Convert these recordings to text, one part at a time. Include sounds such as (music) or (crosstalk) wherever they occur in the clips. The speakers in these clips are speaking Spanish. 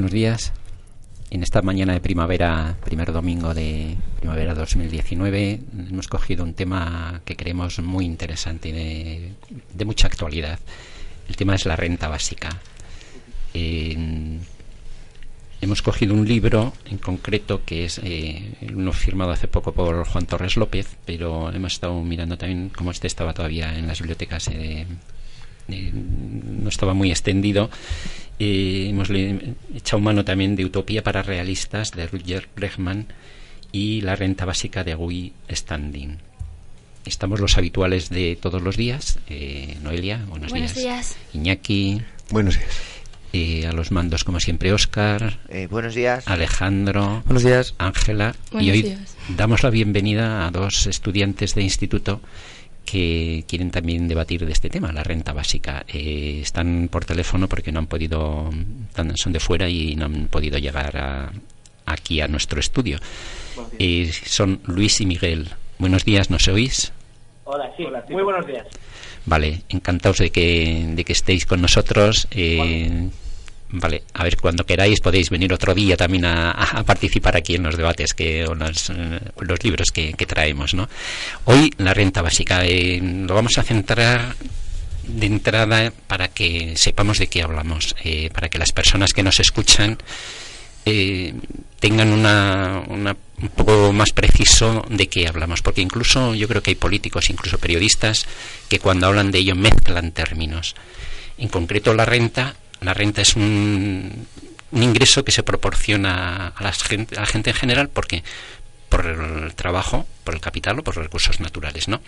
Buenos días. En esta mañana de primavera, primer domingo de primavera 2019, hemos cogido un tema que creemos muy interesante y de, mucha actualidad. El tema es la renta básica. Hemos cogido un libro en concreto que es eh, uno firmado hace poco por Juan Torres López, pero hemos estado mirando también cómo este estaba todavía en las bibliotecas. eh, eh, no estaba muy extendido. Eh, hemos echado mano también de Utopía para Realistas de Rutger Bregman y La renta básica de Guy Standing. Estamos los habituales de todos los días. Eh, Noelia, buenos, Buenos días. Iñaki, Buenos días. eh, a los mandos como siempre Óscar, Eh, buenos días. Alejandro, Buenos días. Ángela y Buenos hoy días. damos la bienvenida a dos estudiantes de instituto que quieren también debatir de este tema, la renta básica. Eh, están por teléfono porque no han podido, son de fuera y no han podido llegar a- aquí a nuestro estudio. Eh, son Luis y Miguel. Buenos días, ¿nos oís? Hola, sí, muy buenos días. Vale, encantados de que, de que estéis con nosotros. Eh, vale, a ver, cuando queráis podéis venir otro día también a, a participar aquí en los debates que, o los, eh, los libros que, que traemos, ¿no? Hoy la renta básica. eh, lo vamos a centrar de entrada para que sepamos de qué hablamos, eh, para que las personas que nos escuchan eh, tengan una, una- un poco más preciso de qué hablamos, porque incluso yo creo que hay políticos, incluso periodistas, que cuando hablan de ello mezclan términos. En concreto, la renta, la renta es un, ingreso que se proporciona a la, gente, a la gente en general, porque por el trabajo, por el capital o por los recursos naturales, ¿no?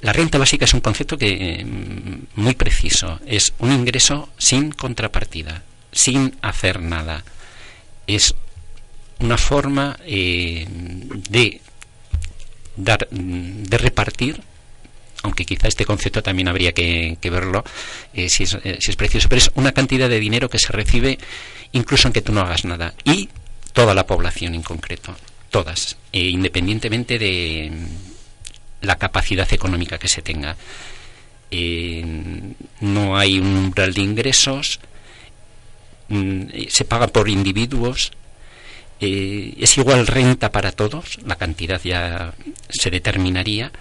La renta básica es un concepto que mm, muy preciso, es un ingreso sin contrapartida, sin hacer nada es una forma eh, de dar de repartir aunque quizá este concepto también habría que, verlo eh, si, es, eh, si es precioso pero es una cantidad de dinero que se recibe incluso aunque tú no hagas nada y toda la población en concreto todas eh, independientemente de mm, la capacidad económica que se tenga. Eh, no hay un umbral de ingresos mm, se paga por individuos, es igual renta para todos, la cantidad ya se determinaría,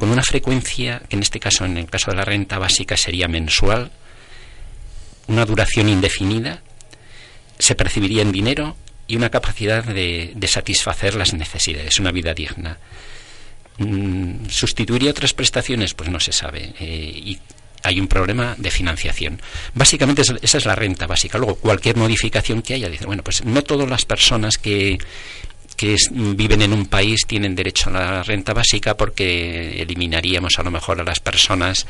con una frecuencia que en este caso, en el caso de la renta básica, sería mensual, una duración indefinida, se percibiría en dinero y una capacidad de, de satisfacer las necesidades, una vida digna. Mm, ¿Sustituiría otras prestaciones? Pues no se sabe. eh, y hay un problema de financiación. Básicamente es- esa es la renta básica. Luego, cualquier modificación que haya, dice, bueno, pues no todas las personas que, que es- viven en un país tienen derecho a la renta básica porque eliminaríamos a lo mejor a las personas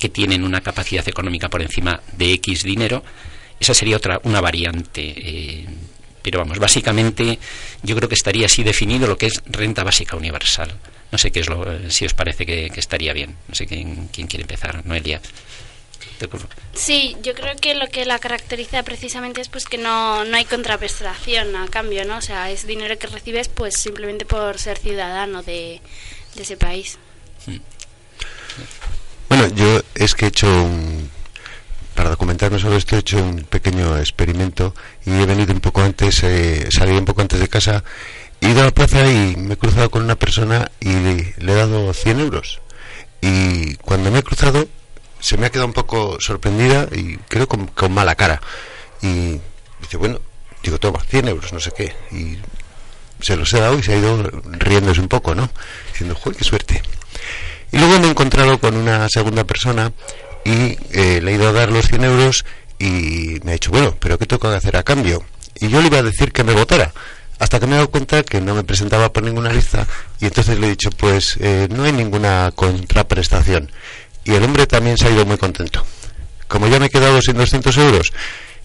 que tienen una capacidad económica por encima de X dinero. Esa sería otra, una variante. eh, pero vamos, básicamente yo creo que estaría así definido lo que es renta básica universal. No sé qué es lo, si os parece que, que estaría bien. No sé quién, quién quiere empezar. Noelia. Sí, yo creo que lo que la caracteriza precisamente es pues que no, no hay contraprestación a cambio, ¿no? O sea, es dinero que recibes pues simplemente por ser ciudadano de, de ese país. Bueno, yo es que he hecho un, para documentarme sobre esto he hecho un pequeño experimento y he venido un poco antes, eh, salí un poco antes de casa, he ido a la plaza y me he cruzado con una persona y le, le he dado 100 euros. Y cuando me he cruzado se me ha quedado un poco sorprendida y creo con, con mala cara. Y dice, bueno, digo, toma, 100 euros, no sé qué. Y se los he dado y se ha ido riéndose un poco, ¿no? Diciendo, joder, qué suerte. Y luego me he encontrado con una segunda persona y eh, le he ido a dar los 100 euros y me ha dicho, bueno, pero ¿qué tengo que hacer a cambio? Y yo le iba a decir que me votara, hasta que me he dado cuenta que no me presentaba por ninguna lista y entonces le he dicho, pues eh, no hay ninguna contraprestación. Y el hombre también se ha ido muy contento. Como ya me he quedado sin 200 euros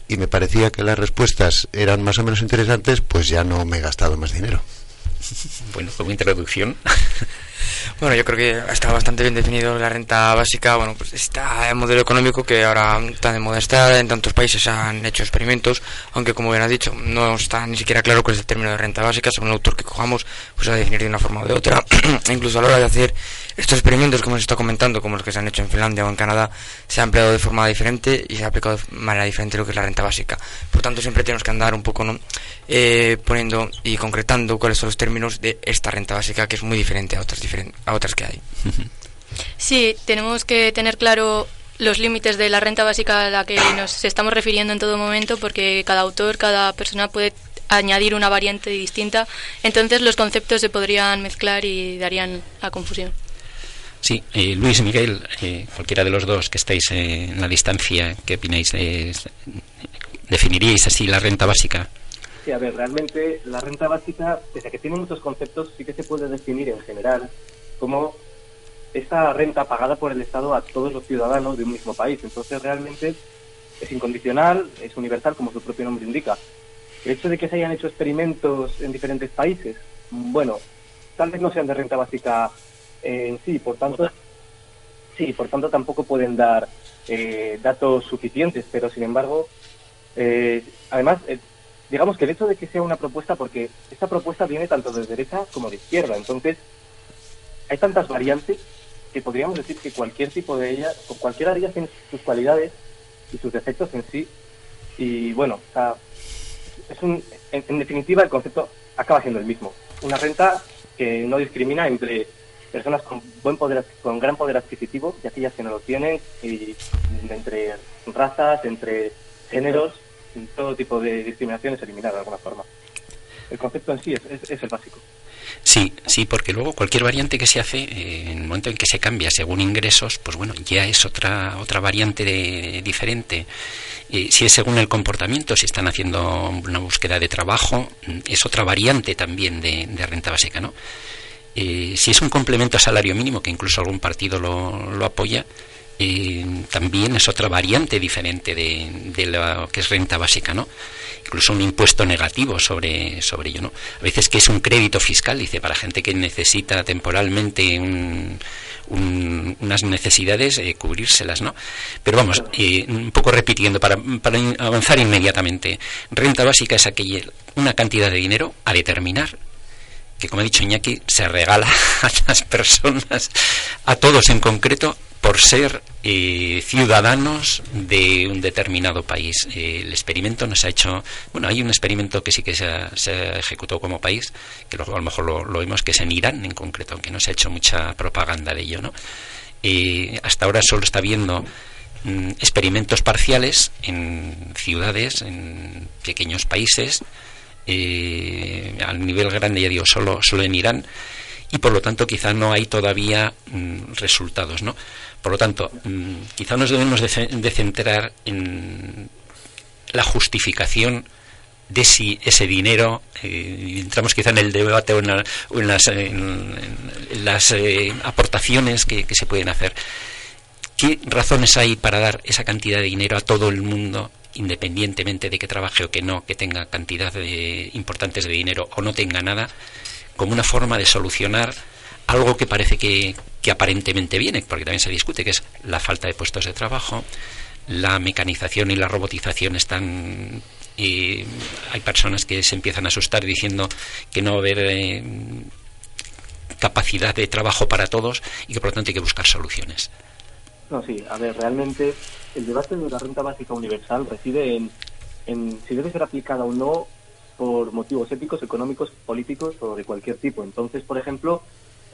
y me parecía que las respuestas eran más o menos interesantes, pues ya no me he gastado más dinero. (laughs) Bueno, como introducción. (laughs) Bueno, yo creo que está bastante bien definido la renta básica. Bueno, pues está el modelo económico que ahora está de moda está. En tantos países se han hecho experimentos, aunque como bien ha dicho, no está ni siquiera claro cuál es el término de renta básica. Según el autor que cojamos, pues a definir de una forma o de otra. (clears throat) Incluso a la hora de hacer estos experimentos, como se está comentando, como los que se han hecho en Finlandia o en Canadá, se ha empleado de forma diferente y se ha aplicado de manera diferente lo que es la renta básica. Por tanto, siempre tenemos que andar un poco ¿no? eh, poniendo y concretando cuáles son los términos de esta renta básica, que es muy diferente a otras, a otras que hay. Sí, tenemos que tener claro los límites de la renta básica a la que nos estamos refiriendo en todo momento, porque cada autor, cada persona puede añadir una variante distinta, entonces los conceptos se podrían mezclar y darían la confusión. Sí, eh, Luis Miguel, eh, cualquiera de los dos que estáis eh, en la distancia, ¿qué opináis? ¿Definiríais así la renta básica? A ver, realmente la renta básica, pese a que tiene muchos conceptos, sí que se puede definir en general como esta renta pagada por el Estado a todos los ciudadanos de un mismo país. Entonces, realmente es incondicional, es universal, como su propio nombre indica. El hecho de que se hayan hecho experimentos en diferentes países, bueno, tal vez no sean de renta básica en sí, por tanto, sí, por tanto tampoco pueden dar eh, datos suficientes, pero sin embargo, eh, además, eh, digamos que el hecho de que sea una propuesta, porque esta propuesta viene tanto de derecha como de izquierda, entonces hay tantas variantes que podríamos decir que cualquier tipo de ellas, o cualquiera de ellas tiene sus cualidades y sus defectos en sí, y bueno, o sea, es un, en, en definitiva el concepto acaba siendo el mismo, una renta que no discrimina entre personas con buen poder, con gran poder adquisitivo y aquellas que no lo tienen, y entre razas, entre géneros, todo tipo de discriminación es eliminada de alguna forma. El concepto en sí es, es, es el básico. Sí, sí, porque luego cualquier variante que se hace, eh, en el momento en que se cambia según ingresos, pues bueno, ya es otra otra variante de, diferente. Eh, si es según el comportamiento, si están haciendo una búsqueda de trabajo, es otra variante también de, de renta básica, ¿no? Eh, si es un complemento a salario mínimo, que incluso algún partido lo, lo apoya, eh, también es otra variante diferente de, de, lo que es renta básica, ¿no? Incluso un impuesto negativo sobre, sobre ello, ¿no? A veces que es un crédito fiscal, dice, para gente que necesita temporalmente un, un, unas necesidades, eh, cubrírselas, ¿no? Pero vamos, eh, un poco repitiendo, para, para avanzar inmediatamente, renta básica es aquella, una cantidad de dinero a determinar que como ha dicho Iñaki, se regala (laughs) a las personas, a todos en concreto, por ser eh, ciudadanos de un determinado país. El experimento nos ha hecho, bueno, hay un experimento que sí que se, ha, se ejecutó como país, que luego a lo mejor lo, lo, vemos, que es en Irán en concreto, aunque no se ha hecho mucha propaganda de ello, ¿no? Eh, hasta ahora solo está viendo mm, experimentos parciales en ciudades, en pequeños países, eh, al nivel grande, ya digo, solo, solo en Irán, y por lo tanto quizá no hay todavía mm, resultados, ¿no? Por lo tanto, mm, quizá nos debemos de, centrar en la justificación de si ese dinero, eh, entramos quizá en el debate o en, la, o en las eh, aportaciones que, que se pueden hacer. ¿Qué razones hay para dar esa cantidad de dinero a todo el mundo independientemente de que trabaje o que no, que tenga cantidad de, importantes de dinero o no tenga nada, como una forma de solucionar algo que parece que, que aparentemente viene, porque también se discute, que es la falta de puestos de trabajo, la mecanización y la robotización están y hay personas que se empiezan a asustar diciendo que no va a haber eh, capacidad de trabajo para todos y que por lo tanto hay que buscar soluciones. No, sí, a ver, realmente el debate de la renta básica universal reside en, en si debe ser aplicada o no por motivos éticos, económicos, políticos o de cualquier tipo. Entonces, por ejemplo,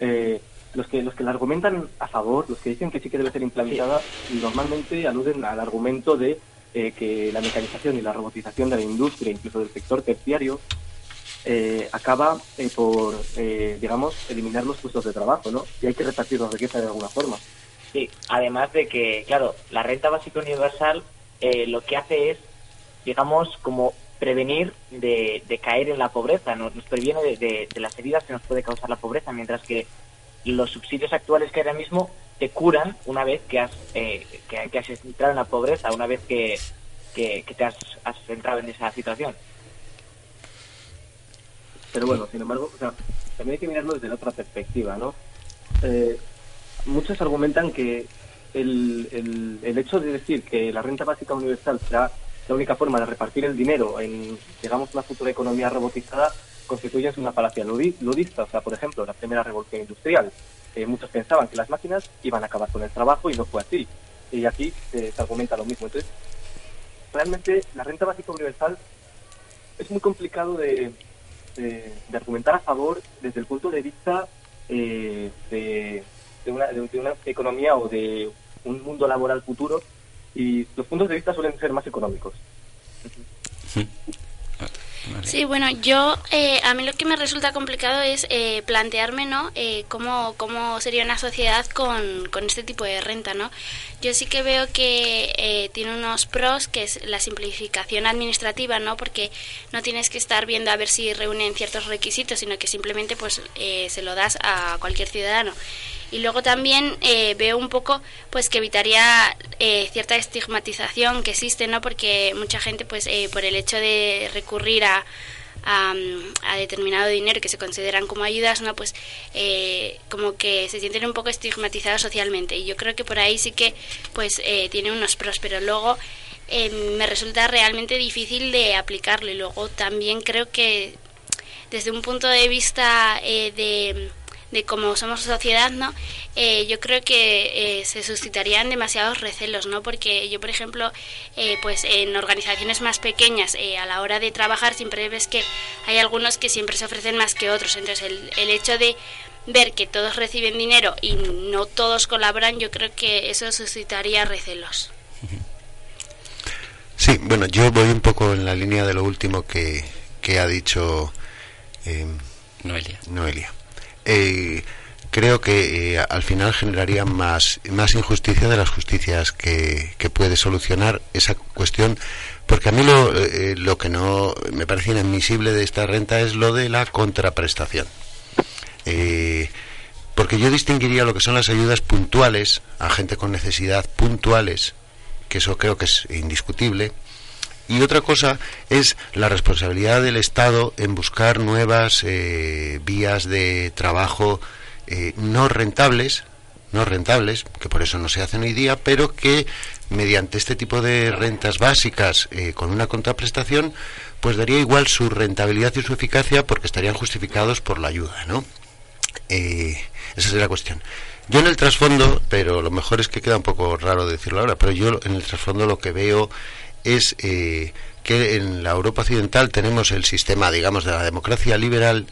eh, los que los que la argumentan a favor, los que dicen que sí que debe ser implementada, normalmente aluden al argumento de eh, que la mecanización y la robotización de la industria, incluso del sector terciario, eh, acaba eh, por, eh, digamos, eliminar los puestos de trabajo, ¿no? Y hay que repartir la riqueza de alguna forma. Sí, además de que, claro, la renta básica universal eh, lo que hace es, digamos, como prevenir de, caer en la pobreza, nos, previene de, las heridas que nos puede causar la pobreza, mientras que los subsidios actuales que ahora mismo te curan una vez que has, eh, que, has entrado en la pobreza, una vez que, que, te has, has entrado en esa situación. Pero bueno, sin embargo, también hay que mirarlo desde la otra perspectiva, ¿no? Eh, muchos argumentan que el, el, el hecho de decir que la renta básica universal será la única forma de repartir el dinero en, digamos, una futura economía robotizada constituye una falacia ludi- ludista. O sea, por ejemplo, la primera revolución industrial. muchos pensaban que las máquinas iban a acabar con el trabajo y no fue así. Y aquí se argumenta lo mismo. Entonces, realmente la renta básica universal es muy complicado de, argumentar a favor desde el punto de vista eh, de, de una, de una economía o de un mundo laboral futuro y los puntos de vista suelen ser más económicos. Vale. Sí, bueno, yo eh, a mí lo que me resulta complicado es eh, plantearme, ¿no? Eh, cómo, cómo sería una sociedad con, con este tipo de renta, ¿no? Yo sí que veo que eh, tiene unos pros, que es la simplificación administrativa, ¿no? Porque no tienes que estar viendo a ver si reúnen ciertos requisitos, sino que simplemente pues eh, se lo das a cualquier ciudadano. Y luego también eh, veo un poco pues que evitaría eh, cierta estigmatización que existe, ¿no? Porque mucha gente pues eh, por el hecho de recurrir a, a, a determinado dinero que se consideran como ayudas, ¿no? Pues eh, como que se sienten un poco estigmatizados socialmente. Y yo creo que por ahí sí que pues eh, tiene unos pros, pero luego eh, me resulta realmente difícil de aplicarlo. Y luego también creo que desde un punto de vista de de cómo somos sociedad, ¿no? Eh, yo creo que eh, se suscitarían demasiados recelos, ¿no? Porque yo, por ejemplo, eh, pues en organizaciones más pequeñas, eh, a la hora de trabajar siempre ves que hay algunos que siempre se ofrecen más que otros. Entonces, el, el hecho de ver que todos reciben dinero y no todos colaboran, yo creo que eso suscitaría recelos. Sí, bueno, yo voy un poco en la línea de lo último que, que ha dicho eh, Noelia. Noelia. Eh, creo que eh, al final generaría más, más injusticia de las justicias que, que puede solucionar esa cuestión, porque a mí lo, eh, lo que no me parece inadmisible de esta renta es lo de la contraprestación. Eh, porque yo distinguiría lo que son las ayudas puntuales a gente con necesidad puntuales, que eso creo que es indiscutible, y otra cosa es la responsabilidad del Estado en buscar nuevas eh, vías de trabajo eh, no rentables, no rentables, que por eso no se hacen hoy día, pero que mediante este tipo de rentas básicas eh, con una contraprestación, pues daría igual su rentabilidad y su eficacia porque estarían justificados por la ayuda, ¿no? Eh, esa sería la cuestión. Yo en el trasfondo, pero lo mejor es que queda un poco raro decirlo ahora, pero yo en el trasfondo lo que veo es eh, que en la Europa occidental tenemos el sistema, digamos, de la democracia liberal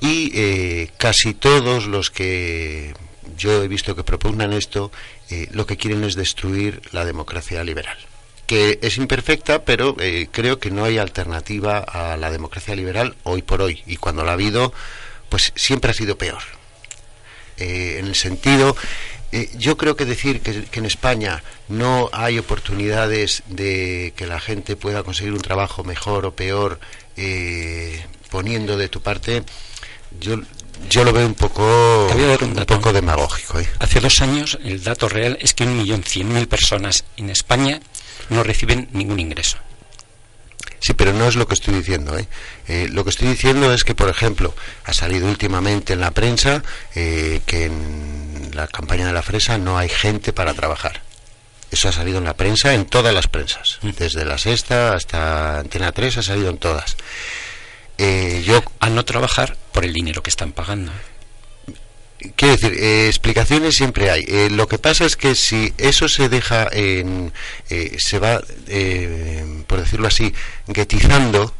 y eh, casi todos los que yo he visto que propugnan esto, eh, lo que quieren es destruir la democracia liberal que es imperfecta, pero eh, creo que no hay alternativa a la democracia liberal hoy por hoy. Y cuando la ha habido, pues siempre ha sido peor. En el sentido, eh, yo creo que decir que, que, en España no hay oportunidades de que la gente pueda conseguir un trabajo mejor o peor eh, poniendo de tu parte, yo, yo lo veo un poco, un, un poco demagógico. ¿eh? Hace dos años el dato real es que un millón cien mil personas en España no reciben ningún ingreso. Sí, pero no es lo que estoy diciendo. ¿eh? Eh, lo que estoy diciendo es que, por ejemplo, ha salido últimamente en la prensa eh, que en la campaña de la fresa no hay gente para trabajar. Eso ha salido en la prensa, en todas las prensas. Desde la sexta hasta Antena 3 ha salido en todas. Eh, yo A no trabajar por el dinero que están pagando. Quiero decir, eh, explicaciones siempre hay. Eh, lo que pasa es que si eso se deja en. eh, se va, eh, por decirlo así, guetizando,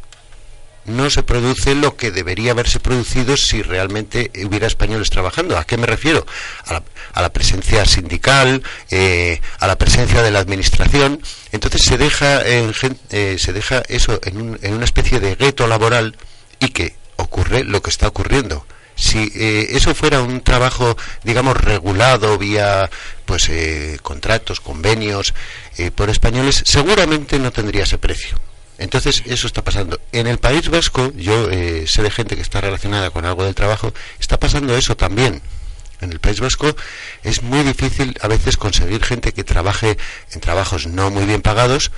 no se produce lo que debería haberse producido si realmente hubiera españoles trabajando. ¿A qué me refiero? A la, a la presencia sindical, eh, a la presencia de la administración. Entonces se deja, en eh, se deja eso en, un- en una especie de gueto laboral y que ocurre lo que está ocurriendo. Si eh, eso fuera un trabajo, digamos, regulado vía pues eh, contratos, convenios eh, por españoles, seguramente no tendría ese precio. Entonces, eso está pasando. En el País Vasco, yo eh, sé de gente que está relacionada con algo del trabajo, está pasando eso también. En el País Vasco es muy difícil a veces conseguir gente que trabaje en trabajos no muy bien pagados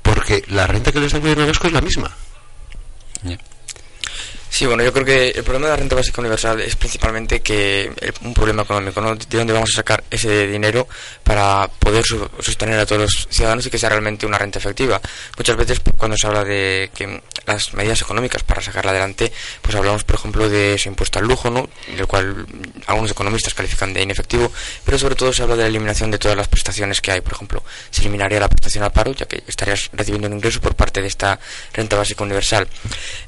porque la renta que les da el gobierno vasco es la misma. Sí, bueno, yo creo que el problema de la renta básica universal es principalmente que un problema económico, ¿no? De dónde vamos a sacar ese dinero para poder sostener a todos los ciudadanos y que sea realmente una renta efectiva. Muchas veces pues, cuando se habla de que las medidas económicas para sacarla adelante, pues hablamos, por ejemplo, de ese impuesto al lujo, ¿no? Del cual algunos economistas califican de inefectivo, pero sobre todo se habla de la eliminación de todas las prestaciones que hay. Por ejemplo, se eliminaría la prestación al paro, ya que estarías recibiendo un ingreso por parte de esta renta básica universal.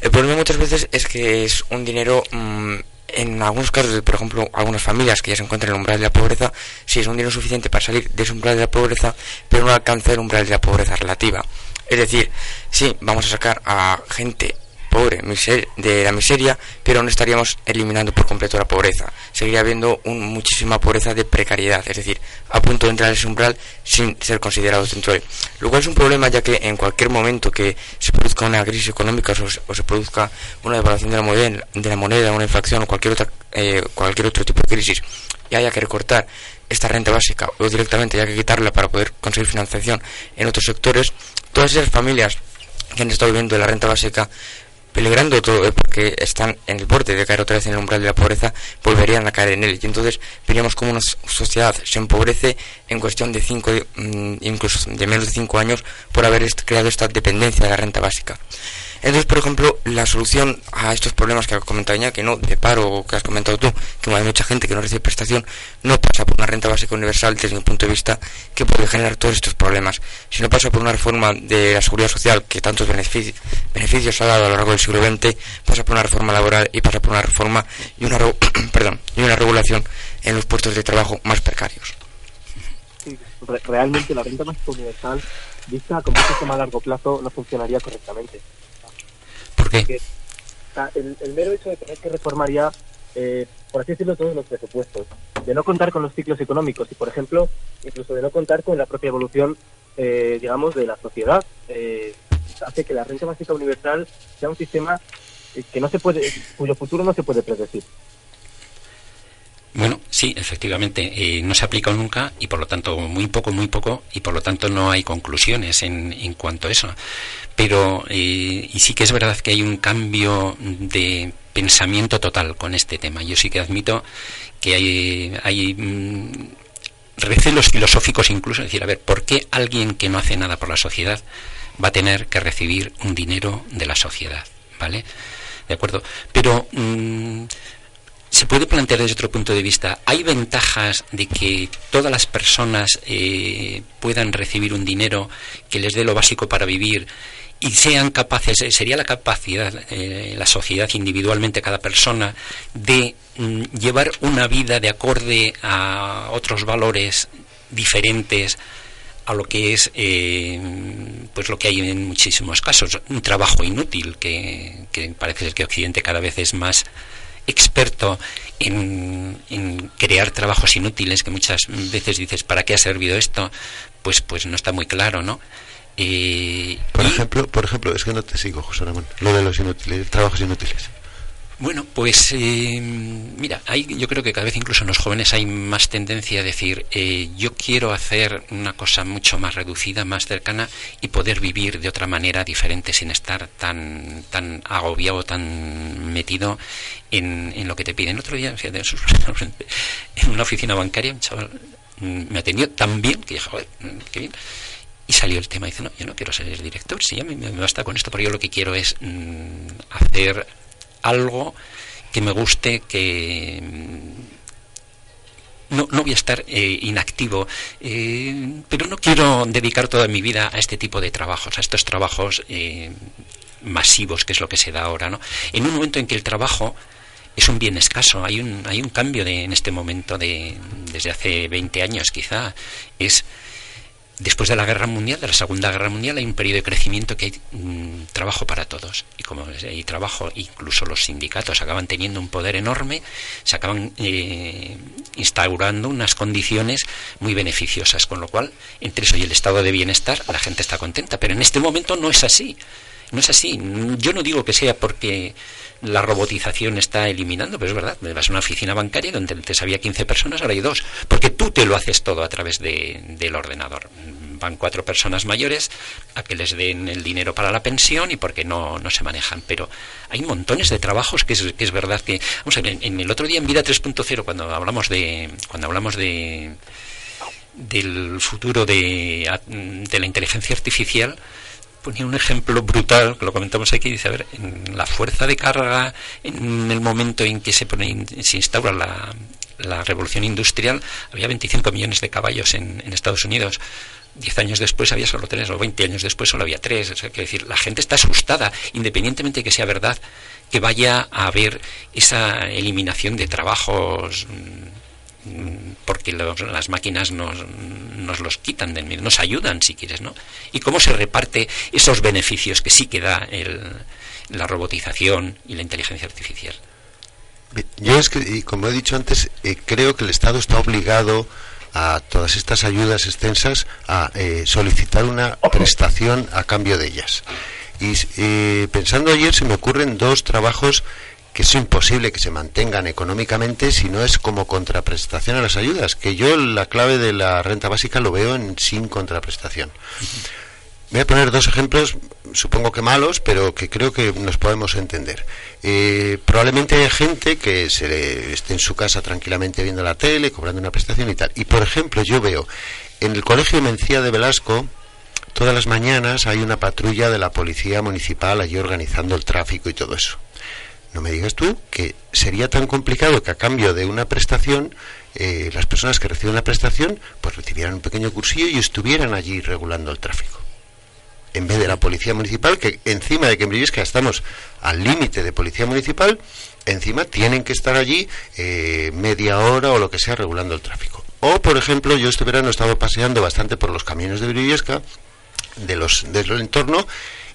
El problema muchas veces es que es un dinero, mm, en algunos casos, por ejemplo, algunas familias que ya se encuentran en el umbral de la pobreza, sí es un dinero suficiente para salir de ese umbral de la pobreza, pero no alcanza el umbral de la pobreza relativa. Es decir, sí, vamos a sacar a gente pobre miser- de la miseria, pero no estaríamos eliminando por completo la pobreza. Seguiría habiendo un- muchísima pobreza de precariedad, es decir, a punto de entrar en ese umbral sin ser considerados dentro de él. Lo cual es un problema ya que en cualquier momento que se produzca una crisis económica o se, o se produzca una devaluación de la moneda, de la moneda, una inflación o cualquier otra eh, cualquier otro tipo de crisis y haya que recortar esta renta básica o directamente haya que quitarla para poder conseguir financiación en otros sectores, todas esas familias que han estado viviendo de la renta básica peligrando todo eh, porque están en el borde de caer otra vez en el umbral de la pobreza, volverían a caer en él. Y entonces veríamos como una sociedad se empobrece en cuestión de cinco, mm, incluso de menos de cinco años, por haber creado esta dependencia de la renta básica. Entonces, por ejemplo, la solución a estos problemas que ha comentado Iñaki, ¿no? de paro que has comentado tú, que hay mucha gente que no recibe prestación, no pasa por una renta básica universal desde mi punto de vista que puede generar todos estos problemas, sino pasa por una reforma de la seguridad social que tantos benefici- beneficios ha dado a lo largo del siglo XX, pasa por una reforma laboral y pasa por una reforma y una, (coughs) perdón, y una regulación en los puestos de trabajo más precarios. Realmente la renta básica universal, vista como un sistema a largo plazo, no funcionaría correctamente. Porque, el mero hecho de tener que reformar ya, eh, por así decirlo, todos los presupuestos, de no contar con los ciclos económicos y, por ejemplo, incluso de no contar con la propia evolución, eh, digamos, de la sociedad, eh, hace que la renta básica universal sea un sistema eh, que no se puede, cuyo futuro no se puede predecir. Bueno, sí, efectivamente, eh, no se ha aplicado nunca y por lo tanto muy poco, muy poco y por lo tanto no hay conclusiones en, en cuanto a eso. Pero, eh, y sí que es verdad que hay un cambio de pensamiento total con este tema. Yo sí que admito que hay, hay mm, recelos filosóficos incluso, es decir, a ver, ¿por qué alguien que no hace nada por la sociedad va a tener que recibir un dinero de la sociedad? ¿Vale? ¿De acuerdo? Pero mm, se puede plantear desde otro punto de vista, ¿hay ventajas de que todas las personas eh, puedan recibir un dinero que les dé lo básico para vivir y sean capaces, sería la capacidad, eh, la sociedad individualmente, cada persona, de mm, llevar una vida de acorde a otros valores diferentes a lo que es eh, pues lo que hay en muchísimos casos un trabajo inútil que, que parece ser que Occidente cada vez es más experto en, en crear trabajos inútiles que muchas veces dices para qué ha servido esto pues pues no está muy claro no Eh, Por y- ejemplo, por ejemplo, es que no te sigo, José Ramón, lo de los inútiles, trabajos inútiles. Bueno, pues eh, mira, hay, yo creo que cada vez incluso en los jóvenes hay más tendencia a decir, eh, yo quiero hacer una cosa mucho más reducida, más cercana y poder vivir de otra manera diferente sin estar tan, tan agobiado, tan metido en, en lo que te piden. otro día, (laughs) en una oficina bancaria, un chaval mm, me atendió tan bien que dije, joder, mm, qué bien. Y salió el tema dice, no, yo no quiero ser el director, si ya me, me basta con esto, pero yo lo que quiero es mm, hacer algo que me guste, que mm, no, no voy a estar eh, inactivo, eh, pero no quiero dedicar toda mi vida a este tipo de trabajos, a estos trabajos eh, masivos, que es lo que se da ahora. ¿no? En un momento en que el trabajo es un bien escaso, hay un, hay un cambio de, en este momento, de, desde hace 20 años quizá, es después de la guerra mundial, de la segunda guerra mundial, hay un periodo de crecimiento que hay mm, trabajo para todos. Y como hay trabajo, incluso los sindicatos acaban teniendo un poder enorme, se acaban eh, instaurando unas condiciones muy beneficiosas, con lo cual, entre eso y el estado de bienestar, la gente está contenta. Pero en este momento no es así. No es así. Yo no digo que sea porque la robotización está eliminando, pero es verdad, vas a una oficina bancaria donde antes había 15 personas, ahora hay dos, porque tú te lo haces todo a través de, del ordenador. Van cuatro personas mayores a que les den el dinero para la pensión y porque no, no se manejan. Pero hay montones de trabajos que es, que es verdad que... Vamos a ver, en, el otro día en Vida 3.0, cuando hablamos de... Cuando hablamos de del futuro de, de la inteligencia artificial, ponía un ejemplo brutal, que lo comentamos aquí, dice, a ver, en la fuerza de carga, en el momento en que se, pone, se instaura la, la revolución industrial, había 25 millones de caballos en, en Estados Unidos. Diez años después había solo tres, o 20 años después solo había tres. O sea, quiero decir, la gente está asustada, independientemente de que sea verdad, que vaya a haber esa eliminación de trabajos porque las máquinas nos, nos, los quitan del medio, nos ayudan si quieres, ¿no? Y cómo se reparte esos beneficios que sí que da el, la robotización y la inteligencia artificial. Yo es que, como he dicho antes, eh, creo que el Estado está obligado a todas estas ayudas extensas a eh, solicitar una prestación a cambio de ellas. Y eh, pensando ayer se me ocurren dos trabajos que es imposible que se mantengan económicamente si no es como contraprestación a las ayudas, que yo la clave de la renta básica lo veo en sin contraprestación. Voy a poner dos ejemplos, supongo que malos, pero que creo que nos podemos entender. Eh, probablemente hay gente que se le esté en su casa tranquilamente viendo la tele, cobrando una prestación y tal. Y por ejemplo, yo veo en el Colegio Mencía de Velasco, todas las mañanas hay una patrulla de la Policía Municipal allí organizando el tráfico y todo eso. No me digas tú que sería tan complicado que a cambio de una prestación, eh, las personas que reciben la prestación, pues recibieran un pequeño cursillo y estuvieran allí regulando el tráfico. En vez de la policía municipal, que encima de que en Briviesca estamos al límite de policía municipal, encima tienen que estar allí eh, media hora o lo que sea regulando el tráfico. O, por ejemplo, yo este verano he estado paseando bastante por los caminos de Briviesca, de los, del entorno,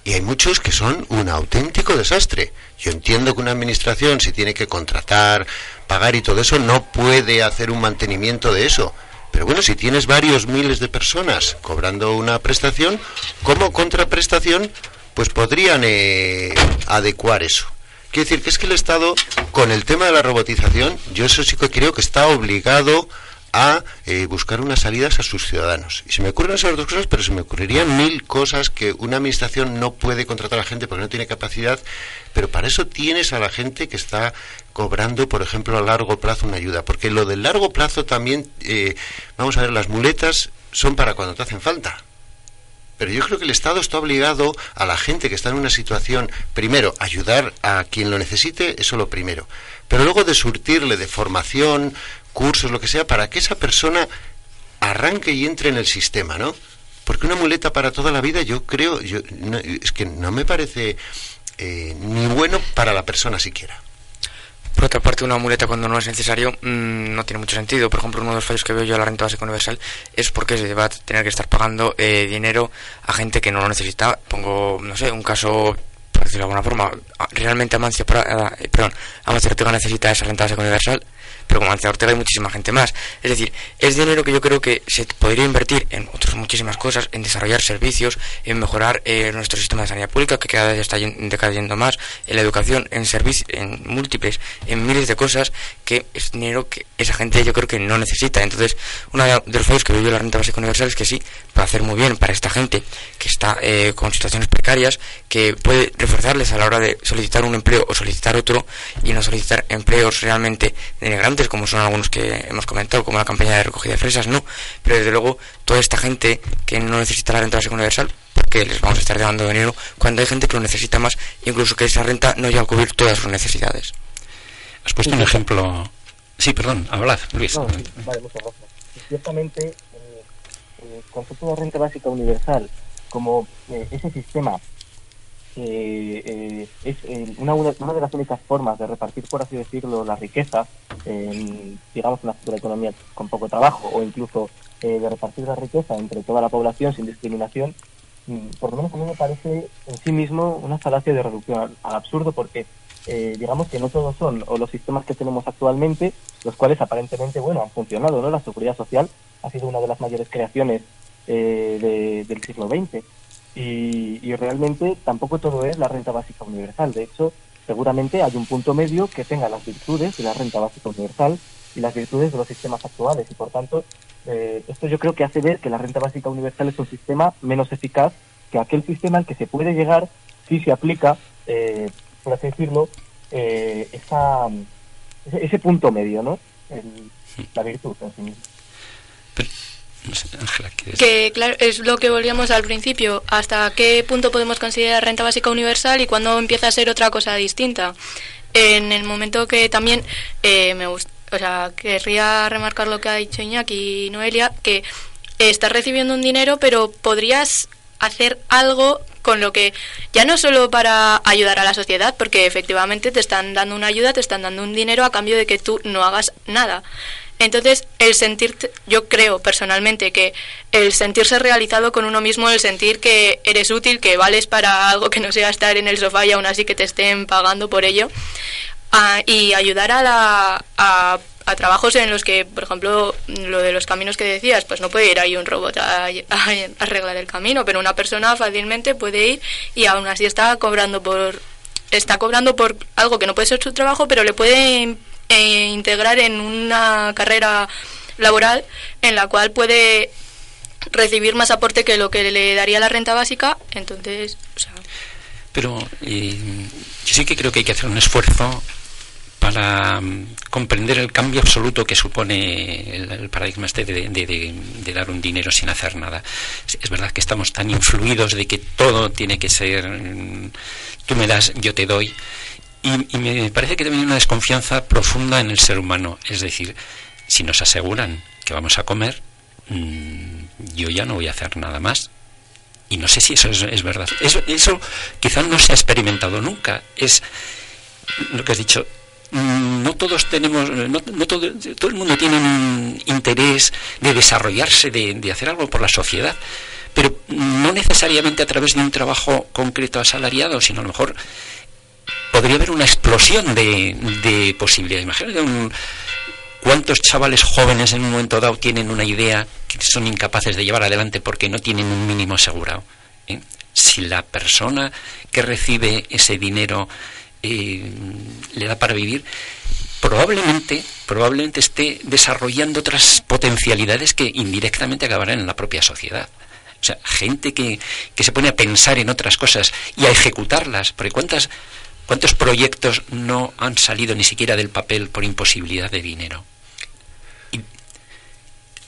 y hay muchos que son un auténtico desastre. Yo entiendo que una administración, si tiene que contratar, pagar y todo eso, no puede hacer un mantenimiento de eso. Pero bueno, si tienes varios miles de personas cobrando una prestación, como contraprestación, pues podrían eh, adecuar eso. Quiero decir que es que el Estado, con el tema de la robotización, yo eso sí que creo que está obligado a eh, buscar unas salidas a sus ciudadanos. Y se me ocurren esas dos cosas, pero se me ocurrirían mil cosas que una administración no puede contratar a gente porque no tiene capacidad, pero para eso tienes a la gente que está cobrando, por ejemplo, a largo plazo una ayuda. Porque lo del largo plazo también, eh, vamos a ver, las muletas son para cuando te hacen falta. Pero yo creo que el Estado está obligado a la gente que está en una situación, primero, ayudar a quien lo necesite, eso lo primero. Pero luego de surtirle de formación, cursos, lo que sea, para que esa persona arranque y entre en el sistema, ¿no? Porque una muleta para toda la vida, yo creo, yo, es que no me parece eh, ni bueno para la persona siquiera. Por otra parte, una muleta cuando no es necesario mmm, no tiene mucho sentido. Por ejemplo, uno de los fallos que veo yo a la renta básica universal es porque se va a tener que estar pagando eh, dinero a gente que no lo necesita. Pongo, no sé, un caso por decirlo de alguna forma, realmente Amancio, eh, perdón, Amancio Ortega necesita esa renta básica universal, pero como Amancio Ortega hay muchísima gente más. Es decir, es dinero que yo creo que se podría invertir en otras muchísimas cosas, en desarrollar servicios, en mejorar eh, nuestro sistema de sanidad pública, que cada vez está decayendo más, en la educación, en servicios, en múltiples, en miles de cosas, que es dinero que esa gente yo creo que no necesita. Entonces, uno de los fallos que vivió la renta básica universal es que sí, puede hacer muy bien para esta gente que está eh, con situaciones precarias, que puede reforzarles a la hora de solicitar un empleo o solicitar otro y no solicitar empleos realmente denigrantes, como son algunos que hemos comentado, como la campaña de recogida de fresas, no. Pero desde luego, toda esta gente que no necesita la renta básica universal, porque les vamos a estar dando dinero cuando hay gente que lo necesita más, incluso que esa renta no llega a cubrir todas sus necesidades. Has puesto un ejemplo. Sí, perdón, hablad, Luis. No, vale, muchas gracias. Ciertamente, el concepto de renta básica universal como eh, ese sistema eh, es eh, una, una de las únicas formas de repartir, por así decirlo, la riqueza, en, digamos, una futura economía con poco trabajo, o incluso eh, de repartir la riqueza entre toda la población sin discriminación, mm, por lo menos a mí me parece en sí mismo una falacia de reducción al, absurdo, porque digamos que no todos son o los sistemas que tenemos actualmente, los cuales aparentemente, bueno, han funcionado, ¿no? La seguridad social ha sido una de las mayores creaciones de, del siglo XX y, realmente tampoco todo es la renta básica universal. De hecho, seguramente hay un punto medio que tenga las virtudes de la renta básica universal y las virtudes de los sistemas actuales. Y por tanto, eh, esto yo creo que hace ver que la renta básica universal es un sistema menos eficaz que aquel sistema al que se puede llegar si se aplica, eh, por así decirlo, eh, esa, ese, punto medio, ¿no? la virtud en sí misma. Que claro, es lo que volvíamos al principio. ¿Hasta qué punto podemos considerar renta básica universal y cuándo empieza a ser otra cosa distinta? En el momento que también eh, me gusta, o sea, querría remarcar lo que ha dicho Iñaki y Noelia, que estás recibiendo un dinero, pero podrías hacer algo con lo que ya no solo para ayudar a la sociedad, porque efectivamente te están dando una ayuda, te están dando un dinero a cambio de que tú no hagas nada, entonces, el sentirte, yo creo personalmente que el sentirse realizado con uno mismo, el sentir que eres útil, que vales para algo que no sea estar en el sofá y aún así que te estén pagando por ello, y ayudar a, la, a, trabajos en los que, por ejemplo, lo de los caminos que decías, pues no puede ir ahí un robot a, arreglar el camino, pero una persona fácilmente puede ir y aún así está cobrando por está cobrando por algo que no puede ser su trabajo, pero le puede e integrar en una carrera laboral en la cual puede recibir más aporte que lo que le daría la renta básica, entonces, o sea... Pero eh, yo sí que creo que hay que hacer un esfuerzo para mm, comprender el cambio absoluto que supone el, paradigma este de, de, dar un dinero sin hacer nada. Es verdad que estamos tan influidos de que todo tiene que ser mm, tú me das, yo te doy, y, me parece que también hay una desconfianza profunda en el ser humano. Es decir, si nos aseguran que vamos a comer, mm, yo ya no voy a hacer nada más. Y no sé si eso es, verdad. Eso, eso quizás no se ha experimentado nunca. Es lo que has dicho. Mm, no todos tenemos, no, todo, todo, el mundo tiene un interés de desarrollarse, de, de hacer algo por la sociedad pero no necesariamente a través de un trabajo concreto asalariado, sino a lo mejor podría haber una explosión de, de posibilidades. Imagínate un, cuántos chavales jóvenes en un momento dado tienen una idea que son incapaces de llevar adelante porque no tienen un mínimo asegurado. ¿eh? Si la persona que recibe ese dinero eh, le da para vivir, probablemente, probablemente esté desarrollando otras potencialidades que indirectamente acabarán en la propia sociedad. O sea, gente que, que se pone a pensar en otras cosas y a ejecutarlas. Porque cuántas ¿Cuántos proyectos no han salido ni siquiera del papel por imposibilidad de dinero?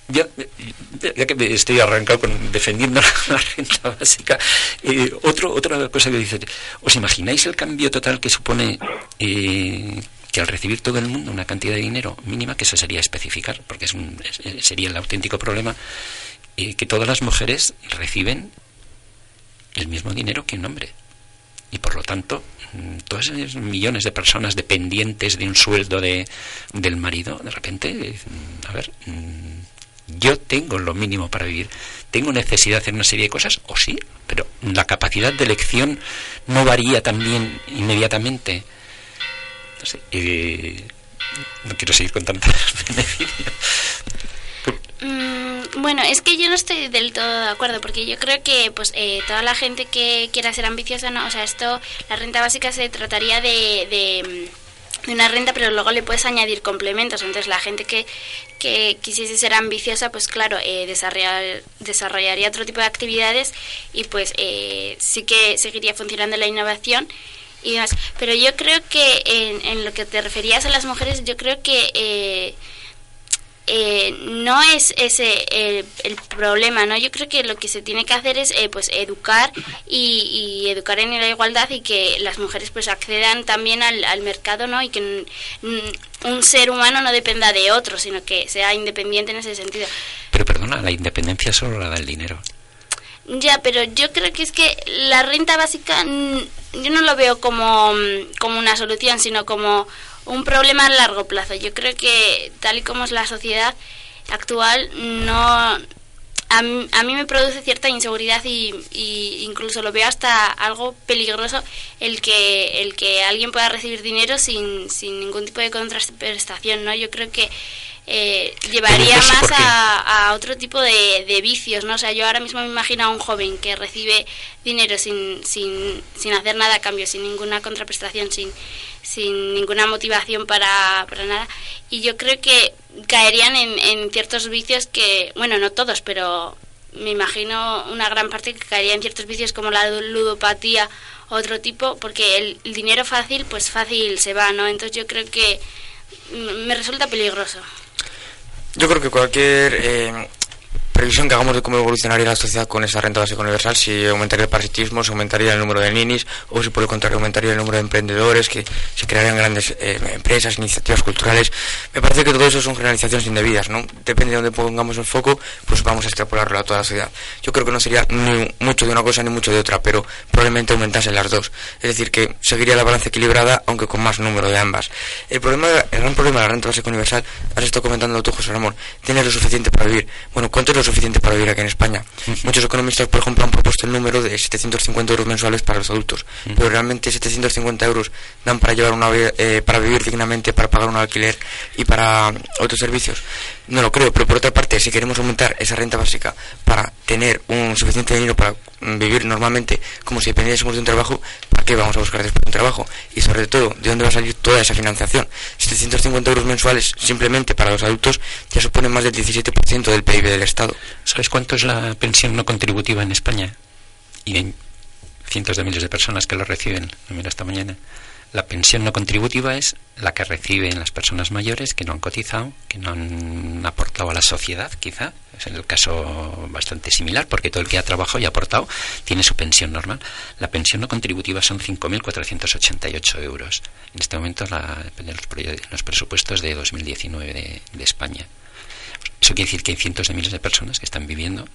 ya, que estoy arrancado con defendiendo (laughs) la, renta básica, eh, otro, otra cosa que dice, ¿os imagináis el cambio total que supone eh, que al recibir todo el mundo una cantidad de dinero mínima, que se sería especificar, porque es un, sería el auténtico problema, eh, que todas las mujeres reciben el mismo dinero que un hombre? Y por lo tanto, Mm, todos esos millones de personas dependientes de un sueldo de, del marido, de repente, a ver, mm, Yo tengo lo mínimo para vivir. ¿Tengo necesidad de hacer una serie de cosas? O sí, pero la capacidad de elección no varía también inmediatamente. Sé, eh, no quiero seguir contando los (laughs) beneficios. Mm, bueno, es que yo no estoy del todo de acuerdo porque yo creo que pues eh, toda la gente que quiera ser ambiciosa, no, o sea, esto, la renta básica se trataría de, de, de una renta, pero luego le puedes añadir complementos. Entonces la gente que, que quisiese ser ambiciosa, pues claro, eh, desarrollar, desarrollaría otro tipo de actividades y pues eh, sí que seguiría funcionando la innovación y demás. Pero yo creo que en, en lo que te referías a las mujeres, yo creo que eh, eh, no es ese el, el problema, ¿no? Yo creo que lo que se tiene que hacer es eh, pues educar y, y educar en la igualdad y que las mujeres pues accedan también al, al mercado, ¿no? Y que un ser humano no dependa de otro, sino que sea independiente en ese sentido. Pero perdona, la independencia solo la da el dinero. Ya, pero yo creo que es que la renta básica yo no lo veo como, mm, como una solución, sino como un problema a largo plazo. Yo creo que tal y como es la sociedad actual, no a, mí- a mí me produce cierta inseguridad y, y incluso lo veo hasta algo peligroso el que el que alguien pueda recibir dinero sin, sin ningún tipo de contraprestación, ¿no? Yo creo que eh, llevaría no sé más a otro tipo de, de vicios, ¿no? O sea, yo ahora mismo me imagino a un joven que recibe dinero sin, sin, sin hacer nada a cambio, sin ninguna contraprestación, sin, sin ninguna motivación para, para nada. Y yo creo que caerían en, en ciertos vicios que, bueno, no todos, pero me imagino una gran parte que caería en ciertos vicios como la ludopatía, otro tipo, porque el, el dinero fácil, pues fácil se va, ¿no? Entonces yo creo que mm, me resulta peligroso. Yo creo que cualquier eh, previsión que hagamos de cómo evolucionaría la sociedad con esa renta básica universal, si aumentaría el parasitismo, si aumentaría el número de ninis, o si por el contrario aumentaría el número de emprendedores, que se crearían grandes eh, empresas, iniciativas culturales, me parece que todo eso son generalizaciones indebidas, ¿no? Depende de dónde pongamos el foco, pues vamos a extrapolarlo a toda la sociedad. Yo creo que no sería ni mucho de una cosa ni mucho de otra, pero probablemente aumentasen las dos. Es decir, que seguiría la balanza equilibrada, aunque con más número de ambas. El problema, el gran problema de la renta básica universal, has estado comentando tú, José Ramón, tienes lo suficiente para vivir. Bueno, ¿cuánto lo suficiente para vivir aquí en España? Muchos economistas, por ejemplo, han propuesto el número de 750 euros mensuales para los adultos, pero realmente 750 euros dan para llevar una eh, para vivir dignamente, para pagar un alquiler y para otros servicios. No lo creo, pero por otra parte, si queremos aumentar esa renta básica para tener un suficiente dinero para mm, vivir normalmente, como si dependiésemos de un trabajo, ¿para qué vamos a buscar después un trabajo? Y sobre todo, ¿de dónde va a salir toda esa financiación? 750 euros mensuales simplemente para los adultos ya suponen más del 17% del PIB del Estado. ¿Sabes cuánto es la pensión no contributiva en España? Y hay cientos de miles de personas que lo reciben. Lo miro esta mañana. La pensión no contributiva es la que reciben las personas mayores que no han cotizado, que no han aportado a la sociedad, quizá. Es el caso bastante similar, porque todo el que ha trabajado y ha aportado tiene su pensión normal. La pensión no contributiva son 5.488 euros. En este momento, la, depende de los, los presupuestos de 2019 de, de España. Eso quiere decir que hay cientos de miles de personas que están viviendo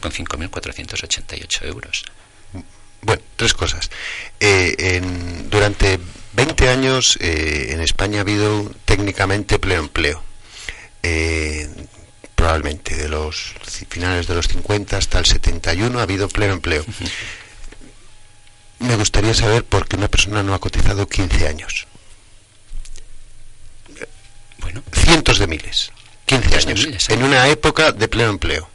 con 5.488 euros. Bueno, tres cosas. Eh, en- durante 20 años eh, en España ha habido técnicamente pleno empleo. Eh, probablemente de los finales de los 50 hasta el 71 ha habido pleno empleo. (laughs) Me gustaría saber por qué una persona no ha cotizado 15 años. Bueno, Cientos de miles. 15 Cientos de años. miles, ¿eh? En una época de pleno empleo.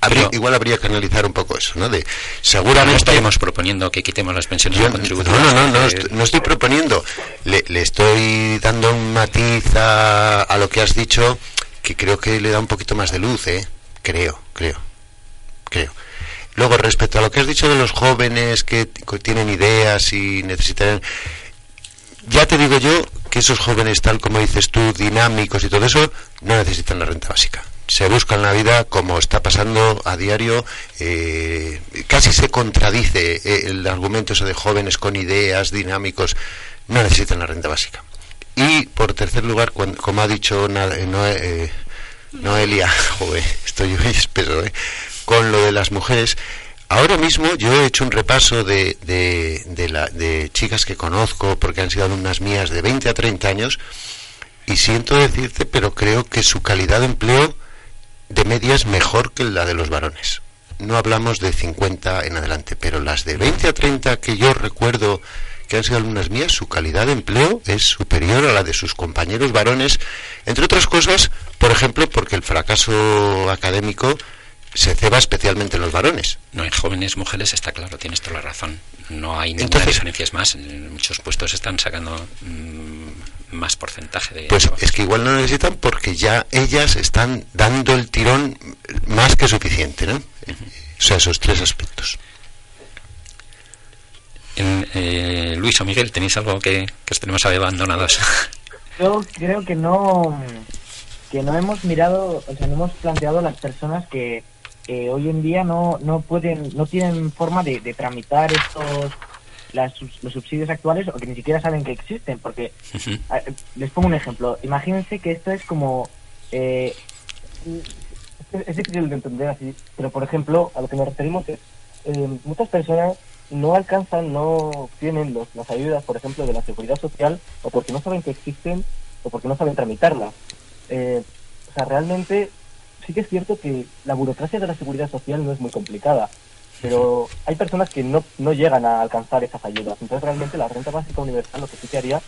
Habría- igual habría que analizar un poco eso, ¿no? De no seguramente estaremos proponiendo que quitemos las pensiones Yo- no no, contributivas. no, no, no, porque- est- no estoy proponiendo. Le, le estoy dando un matiz a, a lo que has dicho que creo que le da un poquito más de luz, ¿eh? Creo, creo, creo. Luego, respecto a lo que has dicho de los jóvenes que que tienen ideas y necesitan... Ya te digo yo que esos jóvenes, tal como dices tú, dinámicos y todo eso, no necesitan la renta básica. Se buscan la vida como está pasando a diario. eh, casi se contradice eh, el argumento de jóvenes con ideas, dinámicos. No necesitan la renta básica. Y por tercer lugar, como ha dicho eh, Noe- eh, Noelia, (laughs) joder, estoy hoy espeso, ¿eh? con lo de las mujeres, ahora mismo yo he hecho un repaso de, de, de la- de chicas que conozco, porque han sido alumnas mías de 20 a 30 años, y siento decirte, pero creo que su calidad de empleo de media es mejor que la de los varones. No hablamos de 50 en adelante, pero las de 20 a 30 que yo recuerdo que han sido alumnas mías, su calidad de empleo es superior a la de sus compañeros varones, entre otras cosas, por ejemplo, porque el fracaso académico se ceba especialmente en los varones. No, en jóvenes mujeres está claro, tienes toda la razón. No hay ninguna diferencia es más. En muchos puestos están sacando mm, más porcentaje de. Pues es que igual no necesitan porque ya ellas están dando el tirón más que suficiente, ¿no? O sea, esos tres aspectos. Eh, Luis o Miguel, ¿tenéis algo que, que os tenemos abandonados? (laughs) Yo creo que no que no hemos mirado, o sea, no hemos planteado las personas que hoy en día no, no pueden, no tienen forma de, tramitar estos las, los subsidios actuales o que ni siquiera saben que existen, porque les pongo un ejemplo. Imagínense que esto es como eh, es difícil de entender así, pero por ejemplo, a lo que nos referimos es eh, muchas personas no alcanzan, no tienen los, las ayudas, por ejemplo, de la seguridad social, o porque no saben que existen, o porque no saben tramitarlas. Eh, o sea, realmente sí que es cierto que la burocracia de la seguridad social no es muy complicada, pero hay personas que no, no llegan a alcanzar esas ayudas. Entonces, realmente la renta básica universal lo que sí que haría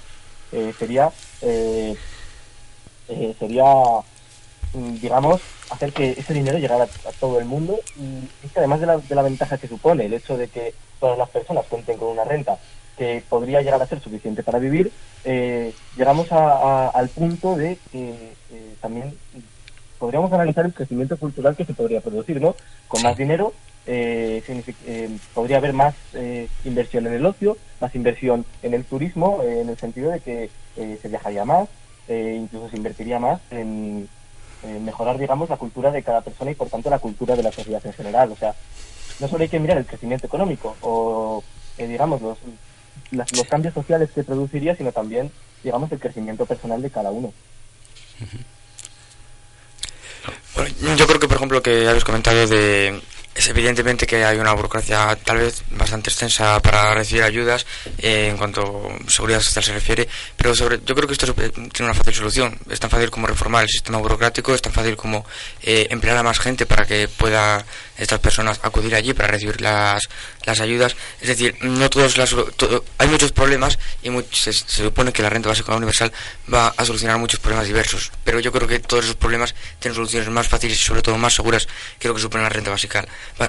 eh, sería, eh, sería, mm, digamos, hacer que ese dinero llegara a, todo el mundo y es que además de la, de la ventaja que supone el hecho de que todas las personas cuenten con una renta que podría llegar a ser suficiente para vivir, eh, llegamos al punto de que eh, también podríamos analizar el crecimiento cultural que se podría producir, ¿no? Con más dinero eh, podría haber más inversión en el ocio, más inversión en el turismo, en el sentido de que se viajaría más, incluso se invertiría más en, mejorar, digamos, la cultura de cada persona y, por tanto, la cultura de la sociedad en general. O sea, no solo hay que mirar el crecimiento económico o, digamos, los, los cambios sociales que produciría, sino también, digamos, el crecimiento personal de cada uno. yo creo que, por ejemplo, que habéis comentado de es evidentemente que hay una burocracia tal vez bastante extensa para recibir ayudas eh, en cuanto a seguridad social se refiere, pero sobre, yo creo que esto tiene una fácil solución. Es tan fácil como reformar el sistema burocrático, es tan fácil como eh, emplear a más gente para que pueda estas personas acudir allí para recibir las, las ayudas. Es decir, no todos las, hay muchos problemas y se, supone que la renta básica universal va a solucionar muchos problemas diversos, pero yo creo que todos esos problemas tienen soluciones más fáciles y sobre todo más seguras que lo que supone la renta básica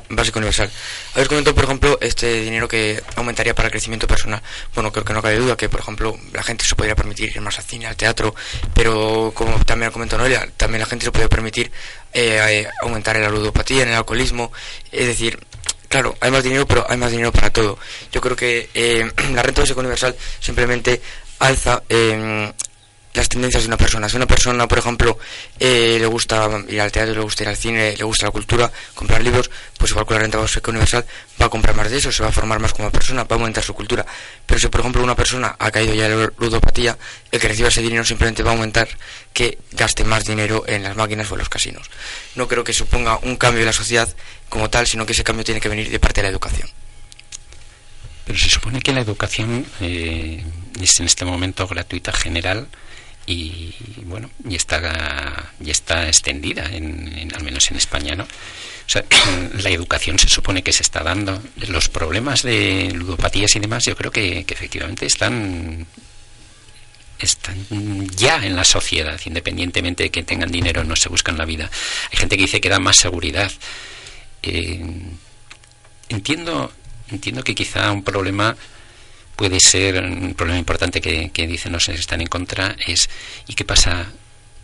básico universal. Habéis comentado, por ejemplo, este dinero que aumentaría para el crecimiento personal. Bueno, creo que no cabe duda que, por ejemplo, la gente se podría permitir ir más al cine, al teatro, pero como también ha comentado Noelia, también la gente se puede permitir eh, aumentar en la ludopatía, en el alcoholismo. Es decir, claro, hay más dinero, pero hay más dinero para todo. Yo creo que eh, (clears throat) la renta básica universal simplemente alza eh, las tendencias de una persona. Si una persona, por ejemplo, eh, le gusta ir al teatro, le gusta ir al cine, le gusta la cultura, comprar libros, pues igual con la renta básica universal va a comprar más de eso, se va a formar más como persona, va a aumentar su cultura. Pero si, por ejemplo, una persona ha caído ya en la ludopatía, el que reciba ese dinero simplemente va a aumentar que gaste más dinero en las máquinas o en los casinos. No creo que suponga un cambio de la sociedad como tal, sino que ese cambio tiene que venir de parte de la educación. Pero se supone que la educación eh, es en este momento gratuita general y bueno y está y está extendida en, al menos en España no o sea (coughs) la educación se supone que se está dando. Los problemas de ludopatías y demás yo creo que, efectivamente están están ya en la sociedad. Independientemente de que tengan dinero no se buscan la vida. Hay gente que dice que da más seguridad. Eh, entiendo entiendo que quizá un problema puede ser un problema importante que, dicen los que están en contra es ¿y qué pasa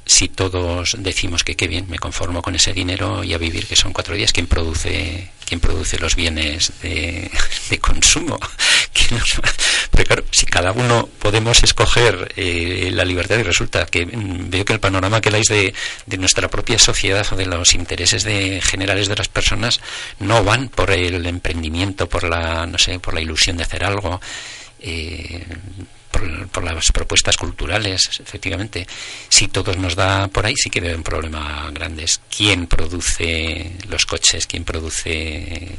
si todos decimos que qué bien, me conformo con ese dinero y a vivir, que son cuatro días, ¿quién produce, quién produce los bienes de, (laughs) consumo? (laughs) Pero claro, si cada uno podemos escoger eh, la libertad y resulta que mm, veo que el panorama que dais de, de nuestra propia sociedad o de los intereses de, generales de las personas no van por el emprendimiento, por la, no sé, por la ilusión de hacer algo, eh, por, las propuestas culturales, efectivamente. Si todos nos da por ahí, sí que veo un problema grande. quién produce los coches, quién produce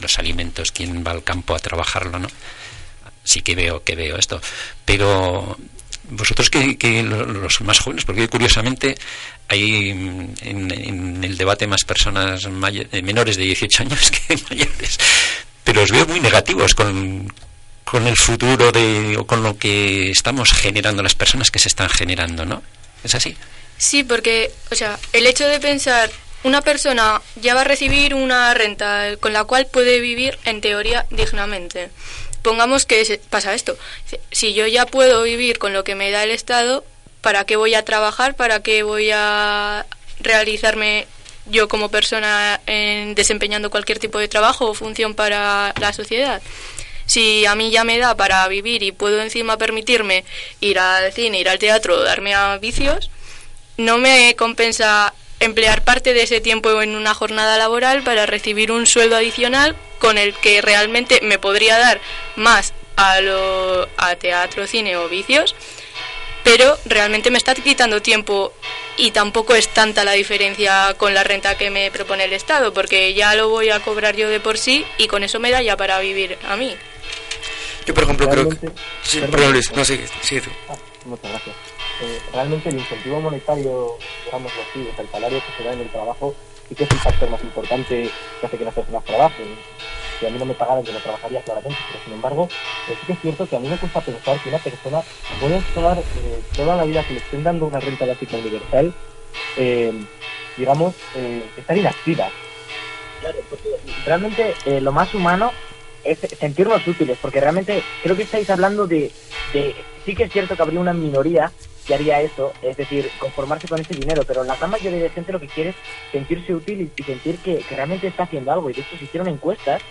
los alimentos, quién va al campo a trabajarlo, ¿no? Sí que veo que veo esto. Pero vosotros que, que lo- los más jóvenes, porque curiosamente hay en, en el debate más personas eh, menores de 18 años (laughs) que mayores, pero os veo muy negativos con, con el futuro de, o con lo que estamos generando, las personas que se están generando, ¿no? ¿Es así? Sí, porque, o sea, el hecho de pensar, una persona ya va a recibir una renta eh, con la cual puede vivir, en teoría, dignamente. Pongamos que pasa esto. Si yo ya puedo vivir con lo que me da el Estado, ¿para qué voy a trabajar? ¿Para qué voy a realizarme yo como persona en desempeñando cualquier tipo de trabajo o función para la sociedad? Si a mí ya me da para vivir y puedo encima permitirme ir al cine, ir al teatro, darme a vicios, no me compensa emplear parte de ese tiempo en una jornada laboral para recibir un sueldo adicional con el que realmente me podría dar más a, lo, a teatro, cine o vicios, pero realmente me está quitando tiempo y tampoco es tanta la diferencia con la renta que me propone el Estado, porque ya lo voy a cobrar yo de por sí y con eso me da ya para vivir a mí. Yo, por ejemplo, creo que... Realmente- Sí, perdón. perdón, Luis, no, sigue, sigue tú. Ah, muchas gracias. Eh, realmente el incentivo monetario, digámoslo así, o sea, el salario que se da en el trabajo, sí que es el factor más importante que hace que las personas trabajen. Si a mí no me pagaran, yo no trabajaría claramente, pero sin embargo, eh, sí que es cierto que a mí me cuesta pensar que una persona puede estar eh, toda la vida que le estén dando una renta básica universal, eh, digamos, estar inactiva. Claro, porque realmente lo más humano es sentirnos útiles, porque realmente creo que estáis hablando de, sí que es cierto que habría una minoría que haría eso, es decir, conformarse con ese dinero, pero la gran mayoría de gente lo que quiere es sentirse útil y, sentir que, realmente está haciendo algo, y de hecho se hicieron encuestas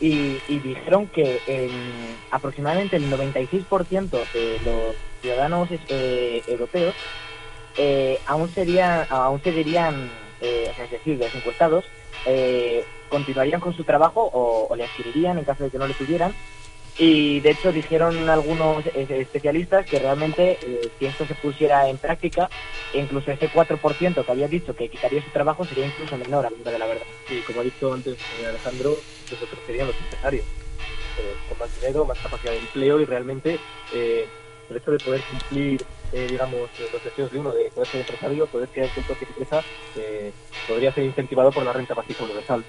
y, dijeron que en aproximadamente el 96% de los ciudadanos eh, europeos eh, aún serían aún seguirían eh, es decir los encuestados eh, continuarían con su trabajo o, le adquirirían en caso de que no le tuvieran y de hecho dijeron algunos especialistas que realmente eh, si esto se pusiera en práctica incluso ese 4% que había dicho que quitaría su trabajo sería incluso menor a la hora de la verdad. Y como ha dicho antes Alejandro, nosotros serían los empresarios, eh, con más dinero, más capacidad de empleo y realmente eh, el hecho de poder cumplir, eh, digamos, los deseos de uno de poder ser empresario, poder crear su propia empresa, eh, podría ser incentivado por la renta básica universal.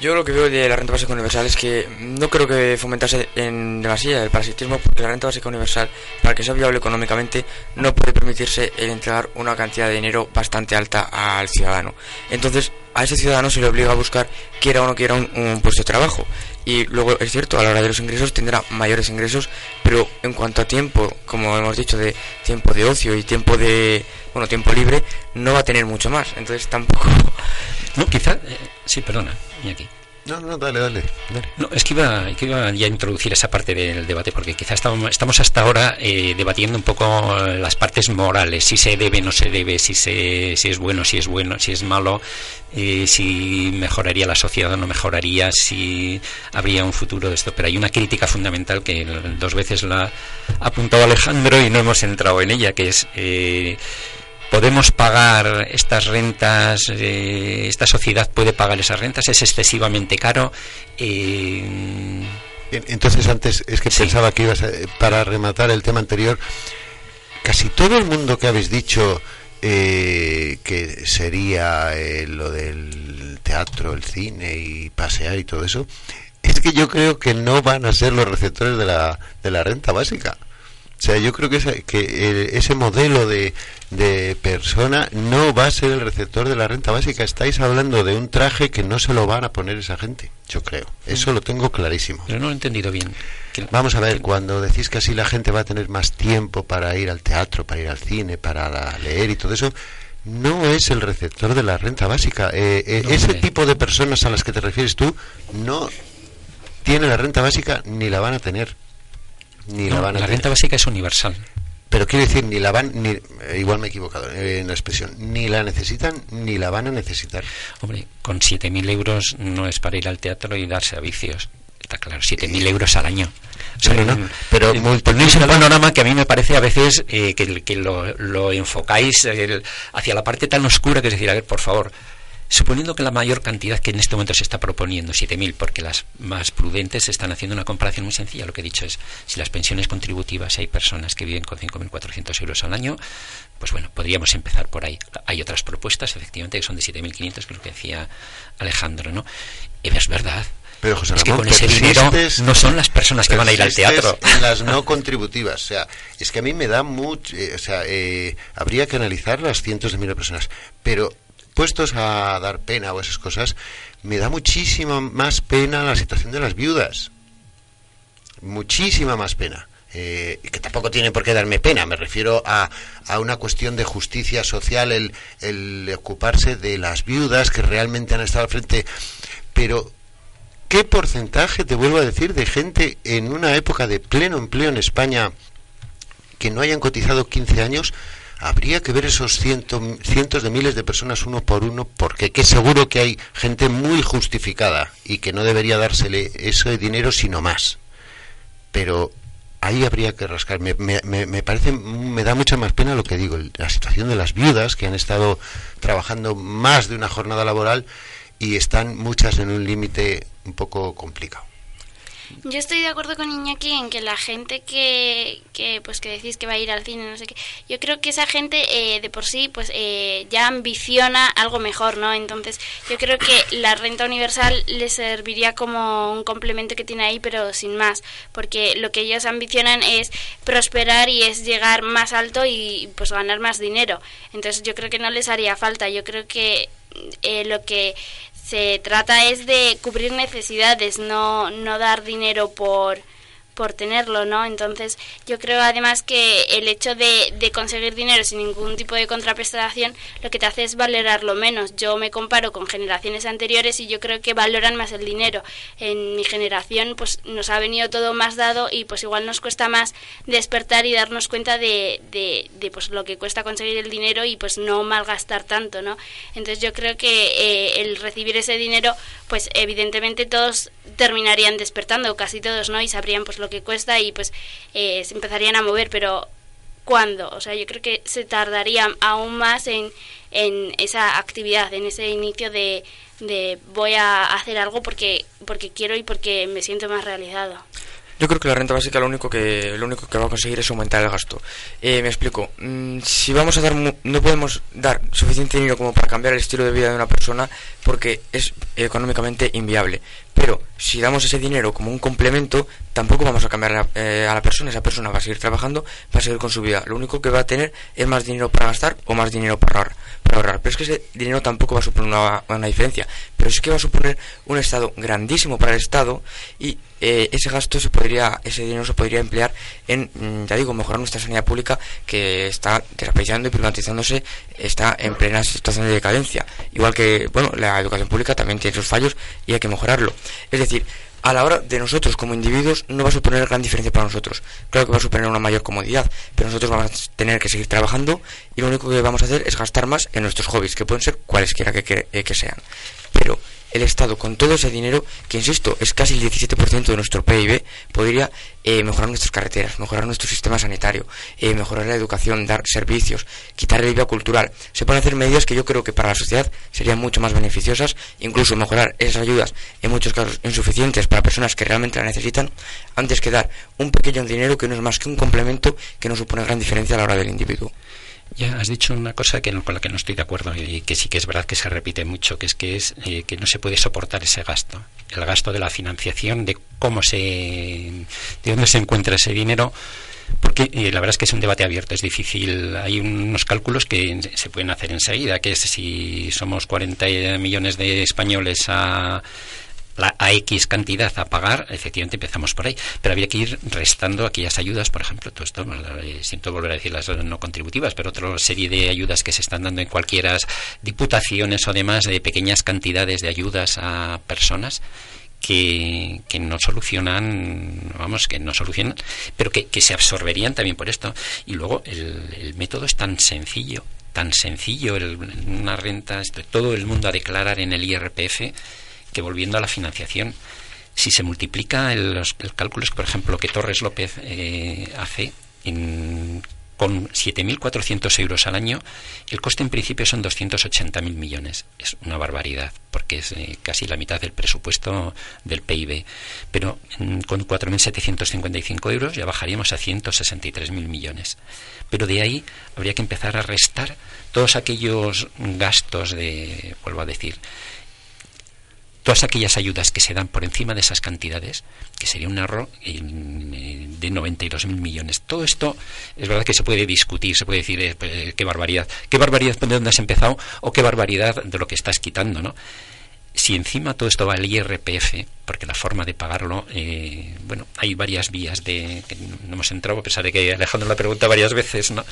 Yo lo que veo de la renta básica universal es que no creo que fomentase en demasía el parasitismo porque la renta básica universal, para que sea viable económicamente, no puede permitirse el entregar una cantidad de dinero bastante alta al ciudadano. Entonces, a ese ciudadano se le obliga a buscar, quiera o no quiera, un, un puesto de trabajo. Y luego, es cierto, a la hora de los ingresos tendrá mayores ingresos, pero en cuanto a tiempo, como hemos dicho, de tiempo de ocio y tiempo de, bueno, tiempo libre, no va a tener mucho más. Entonces, tampoco... (laughs) No, quizá... eh, sí, perdona, aquí. No, no, dale, dale. No, es que iba, que iba ya a introducir esa parte del debate, porque quizá estamos, estamos hasta ahora eh, debatiendo un poco las partes morales, si se debe, no se debe, si, se, si es bueno, si es bueno, si es malo, eh, si mejoraría la sociedad o no mejoraría, si habría un futuro de esto. Pero hay una crítica fundamental que dos veces la ha apuntado Alejandro y no hemos entrado en ella, que es... eh, podemos pagar estas rentas, eh, esta sociedad puede pagar esas rentas, es excesivamente caro. eh, entonces antes es que Sí. pensaba que ibas a, para rematar el tema anterior, casi todo el mundo que habéis dicho eh, que sería eh, lo del teatro, el cine y pasear y todo eso, es que yo creo que no van a ser los receptores de la, de la renta básica. O sea, yo creo que, esa- que eh, ese modelo de, de persona no va a ser el receptor de la renta básica. Estáis hablando de un traje que no se lo van a poner esa gente, yo creo. Eso lo tengo clarísimo. pero no lo he entendido bien. Vamos a ver, cuando decís que así la gente va a tener más tiempo para ir al teatro, para ir al cine, para la- leer y todo eso, no es el receptor de la renta básica. Eh, eh, No, ese hombre. tipo de personas a las que te refieres tú no tienen la renta básica ni la van a tener. Ni no, la van a la tener. renta básica es universal. Pero quiero decir, ni la van, ni, eh, igual me he equivocado eh, en la expresión, ni la necesitan ni la van a necesitar. Hombre, con 7.000 euros no es para ir al teatro y darse a vicios. Está claro, 7.000 euros al año. O sea, Bueno, pero eh, multiplícalo. ponéis un panorama que a mí me parece a veces eh, que, que lo, lo enfocáis hacia la parte tan oscura que es decir, a ver, por favor, Suponiendo que la mayor cantidad que en este momento se está proponiendo, 7.000, porque las más prudentes están haciendo una comparación muy sencilla. Lo que he dicho es, si las pensiones contributivas hay personas que viven con 5.400 euros al año, pues bueno, podríamos empezar por ahí. Hay otras propuestas, efectivamente, que son de 7.500, que es lo que decía Alejandro, ¿no? Y es verdad, Pero José es que con ese dinero no son las personas que van a ir al teatro. En las no contributivas, o sea, es que a mí me da mucho, eh, o sea, eh, habría que analizar las cientos de miles de personas, pero puestos a dar pena o esas cosas, me da muchísima más pena la situación de las viudas, muchísima más pena. Eh, que tampoco tiene por qué darme pena, me refiero a, a una cuestión de justicia social, el, el ocuparse de las viudas que realmente han estado al frente, pero ¿Qué porcentaje, te vuelvo a decir, de gente en una época de pleno empleo en España que no hayan cotizado 15 años? Habría que ver esos ciento- cientos de miles de personas uno por uno, porque que seguro que hay gente muy justificada y que no debería dársele ese dinero sino más. Pero ahí habría que rascar. Me, me- me- parece, me da mucha más pena lo que digo, la situación de las viudas que han estado trabajando más de una jornada laboral y están muchas en un límite un poco complicado. Yo estoy de acuerdo con Iñaki en que la gente que, que pues que decís que va a ir al cine, no sé qué, yo creo que esa gente eh, de por sí pues eh, ya ambiciona algo mejor, ¿no? Entonces yo creo que la renta universal le serviría como un complemento que tiene ahí, pero sin más, porque lo que ellos ambicionan es prosperar y es llegar más alto y pues ganar más dinero. Entonces yo creo que no les haría falta, yo creo que eh, lo que se trata es de cubrir necesidades, no, no dar dinero por, por tenerlo, ¿no? Entonces, yo creo además que el hecho de, de conseguir dinero sin ningún tipo de contraprestación lo que te hace es valorarlo menos. Yo me comparo con generaciones anteriores y yo creo que valoran más el dinero. En mi generación, pues nos ha venido todo más dado y pues igual nos cuesta más despertar y darnos cuenta de, de, pues lo que cuesta conseguir el dinero y pues no malgastar tanto, ¿no? Entonces yo creo que eh, el recibir ese dinero, pues evidentemente todos terminarían despertando, casi todos, ¿no? Y sabrían pues lo que cuesta y pues eh, se empezarían a mover, pero ¿cuándo? O sea, yo creo que se tardaría aún más en, en esa actividad, en ese inicio de, de voy a hacer algo porque, porque quiero y porque me siento más realizado. Yo creo que la renta básica lo único que lo único que va a conseguir es aumentar el gasto. Eh, me explico. Mm, si vamos a dar no podemos dar suficiente dinero como para cambiar el estilo de vida de una persona porque es económicamente inviable. Pero si damos ese dinero como un complemento, tampoco vamos a cambiar a, eh, a la persona. Esa persona va a seguir trabajando, va a seguir con su vida. Lo único que va a tener es más dinero para gastar o más dinero para ahorrar. Ahorrar. Pero es que ese dinero tampoco va a suponer una, diferencia. Pero es que va a suponer un estado grandísimo para el Estado y eh, ese gasto se podría, ese dinero se podría emplear en, mm, ya digo, mejorar nuestra sanidad pública que está desapareciendo y privatizándose, está en plena situación de decadencia. Igual que, bueno, la educación pública también tiene sus fallos y hay que mejorarlo. Es decir, a la hora de nosotros como individuos no va a suponer gran diferencia para nosotros. Claro que va a suponer una mayor comodidad, pero nosotros vamos a tener que seguir trabajando y lo único que vamos a hacer es gastar más en nuestros hobbies, que pueden ser cualesquiera que, que, eh, que sean. Pero el Estado, con todo ese dinero, que insisto, es casi el 17% de nuestro PIB, podría eh, mejorar nuestras carreteras, mejorar nuestro sistema sanitario, eh, mejorar la educación, dar servicios, quitar el IVA cultural. Se pueden hacer medidas que yo creo que para la sociedad serían mucho más beneficiosas, incluso mejorar esas ayudas, en muchos casos insuficientes para personas que realmente la necesitan, antes que dar un pequeño dinero que no es más que un complemento que no supone gran diferencia a la hora del individuo. Ya has dicho una cosa que no- con la que no estoy de acuerdo y que sí que es verdad que se repite mucho, que es que es eh, que no se puede soportar ese gasto, el gasto de la financiación, de cómo se, de dónde se encuentra ese dinero, porque eh, la verdad es que es un debate abierto, es difícil. Hay unos cálculos que se pueden hacer enseguida, que es si somos 40 millones de españoles a la, a X cantidad a pagar, efectivamente empezamos por ahí, pero había que ir restando aquellas ayudas, por ejemplo, todo esto, eh, siento volver a decir las no contributivas, pero otra serie de ayudas que se están dando en cualquiera diputaciones o demás de pequeñas cantidades de ayudas a personas que, que no solucionan, vamos, que no solucionan, pero que, que se absorberían también por esto. Y luego el, el método es tan sencillo, tan sencillo, el- una renta, todo el mundo a declarar en el IRPF, que volviendo a la financiación, si se multiplica el, los cálculos, por ejemplo, que Torres López eh, hace en con 7.400 euros al año, el coste en principio son 280.000 millones. Es una barbaridad, porque es eh, casi la mitad del presupuesto del PIB. Pero mm, con 4.755 euros ya bajaríamos a 163.000 millones. Pero de ahí habría que empezar a restar todos aquellos gastos de, vuelvo a decir, todas aquellas ayudas que se dan por encima de esas cantidades, que sería un error de 92.000 millones. Todo esto es verdad que se puede discutir, se puede decir eh, pues, qué barbaridad, qué barbaridad de dónde has empezado o qué barbaridad de lo que estás quitando, ¿no? Si encima todo esto va al IRPF, porque la forma de pagarlo, eh, bueno, hay varias vías de que no hemos entrado, a pesar de que Alejandro la pregunta varias veces, ¿no?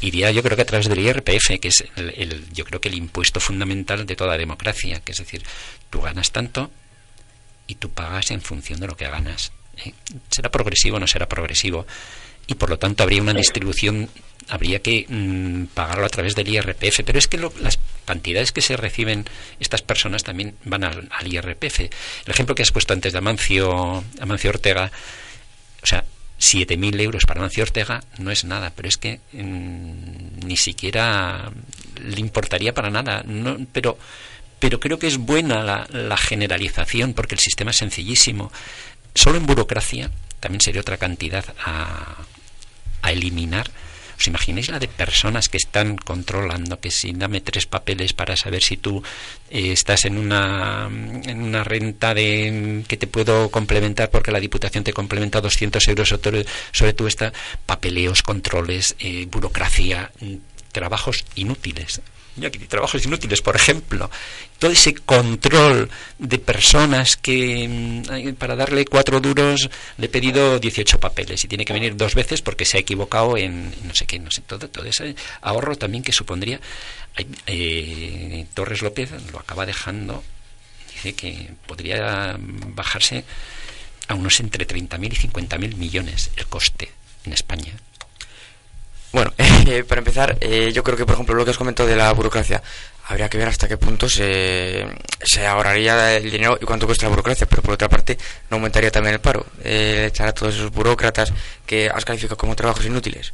Iría yo creo que a través del IRPF, que es el, yo creo que el impuesto fundamental de toda democracia, que es decir, tú ganas tanto y tú pagas en función de lo que ganas. ¿eh? ¿Será progresivo o no será progresivo? Y por lo tanto habría una distribución, habría que mm, pagarlo a través del IRPF, pero es que las cantidades que se reciben estas personas también van al, al IRPF. El ejemplo que has puesto antes de Amancio, Amancio Ortega, o sea, 7.000 euros para Mancio Ortega no es nada, pero es que mm, ni siquiera le importaría para nada. No, pero, pero creo que es buena la, la, generalización porque el sistema es sencillísimo. Solo en burocracia también sería otra cantidad a, a eliminar ¿Os imagináis la de personas que están controlando que si dame tres papeles para saber si tú eh, estás en una, en una renta de que te puedo complementar porque la Diputación te complementa 200 euros sobre, sobre tú esta papeleos, controles, eh, burocracia, mm, trabajos inútiles trabajos inútiles, por ejemplo, todo ese control de personas que mm, para darle cuatro duros le he pedido 18 papeles y tiene que venir dos veces porque se ha equivocado en no sé qué, no sé, todo, todo ese ahorro también que supondría. Eh, Torres López lo acaba dejando, dice que podría bajarse a unos entre 30.000 y 50.000 millones el coste en España. Bueno, (laughs) eh, para empezar, eh, yo creo que, por ejemplo, lo que has comentado de la burocracia, habría que ver hasta qué punto se, se ahorraría el dinero y cuánto cuesta la burocracia, pero por otra parte, no aumentaría también el paro, eh, echar a todos esos burócratas que has calificado como trabajos inútiles.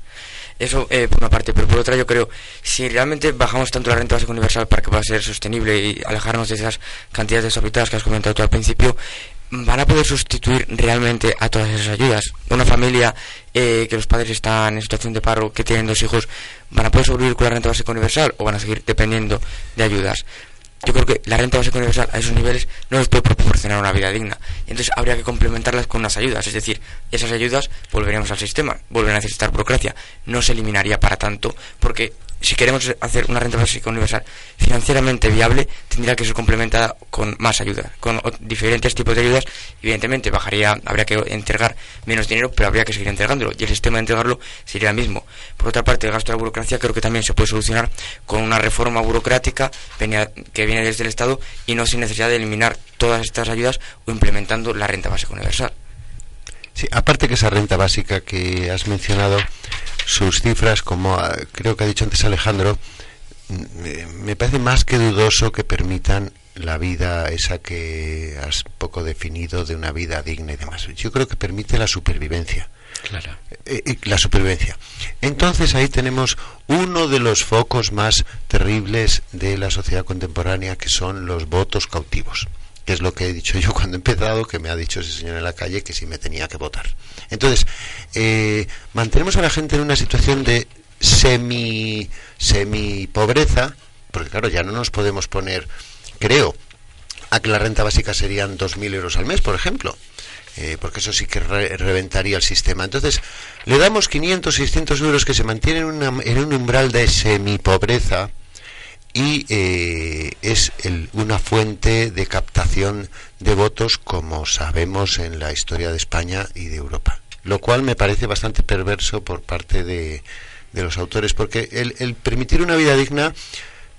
Eso eh, por una parte, pero por otra yo creo, si realmente bajamos tanto la renta básica universal para que pueda ser sostenible y alejarnos de esas cantidades desorbitadas que has comentado tú al principio, van a poder sustituir realmente a todas esas ayudas. Una familia eh, que los padres están en situación de paro, que tienen dos hijos, ¿van a poder sobrevivir con la renta básica universal o van a seguir dependiendo de ayudas? Yo creo que la renta básica universal a esos niveles no les puede proporcionar una vida digna. Entonces habría que complementarlas con unas ayudas. Es decir, esas ayudas volveríamos al sistema, volverían a necesitar burocracia. No se eliminaría para tanto porque si queremos hacer una renta básica universal financieramente viable, tendría que ser complementada con más ayuda, con diferentes tipos de ayudas. Evidentemente, bajaría, habría que entregar menos dinero, pero habría que seguir entregándolo y el sistema de entregarlo sería el mismo. Por otra parte, el gasto de la burocracia creo que también se puede solucionar con una reforma burocrática que viene desde el Estado y no sin necesidad de eliminar todas estas ayudas o implementando la renta básica universal. Sí, aparte que esa renta básica que has mencionado, sus cifras, como ah, creo que ha dicho antes Alejandro, me parece más que dudoso que permitan la vida esa que has poco definido de una vida digna y demás. Yo creo que permite la supervivencia. Claro. Eh, eh, la supervivencia. Entonces ahí tenemos uno de los focos más terribles de la sociedad contemporánea, que son los votos cautivos que es lo que he dicho yo cuando he empezado, que me ha dicho ese señor en la calle que sí me tenía que votar. Entonces, eh, mantenemos a la gente en una situación de semi, semi pobreza, porque claro, ya no nos podemos poner, creo, a que la renta básica serían 2.000 euros al mes, por ejemplo. Eh, porque eso sí que reventaría el sistema. Entonces, le damos 500, 600 euros que se mantienen en un umbral de semi pobreza y eh, es una fuente de captación de votos como sabemos en la historia de España y de Europa. Lo cual me parece bastante perverso por parte de, los autores porque el, permitir una vida digna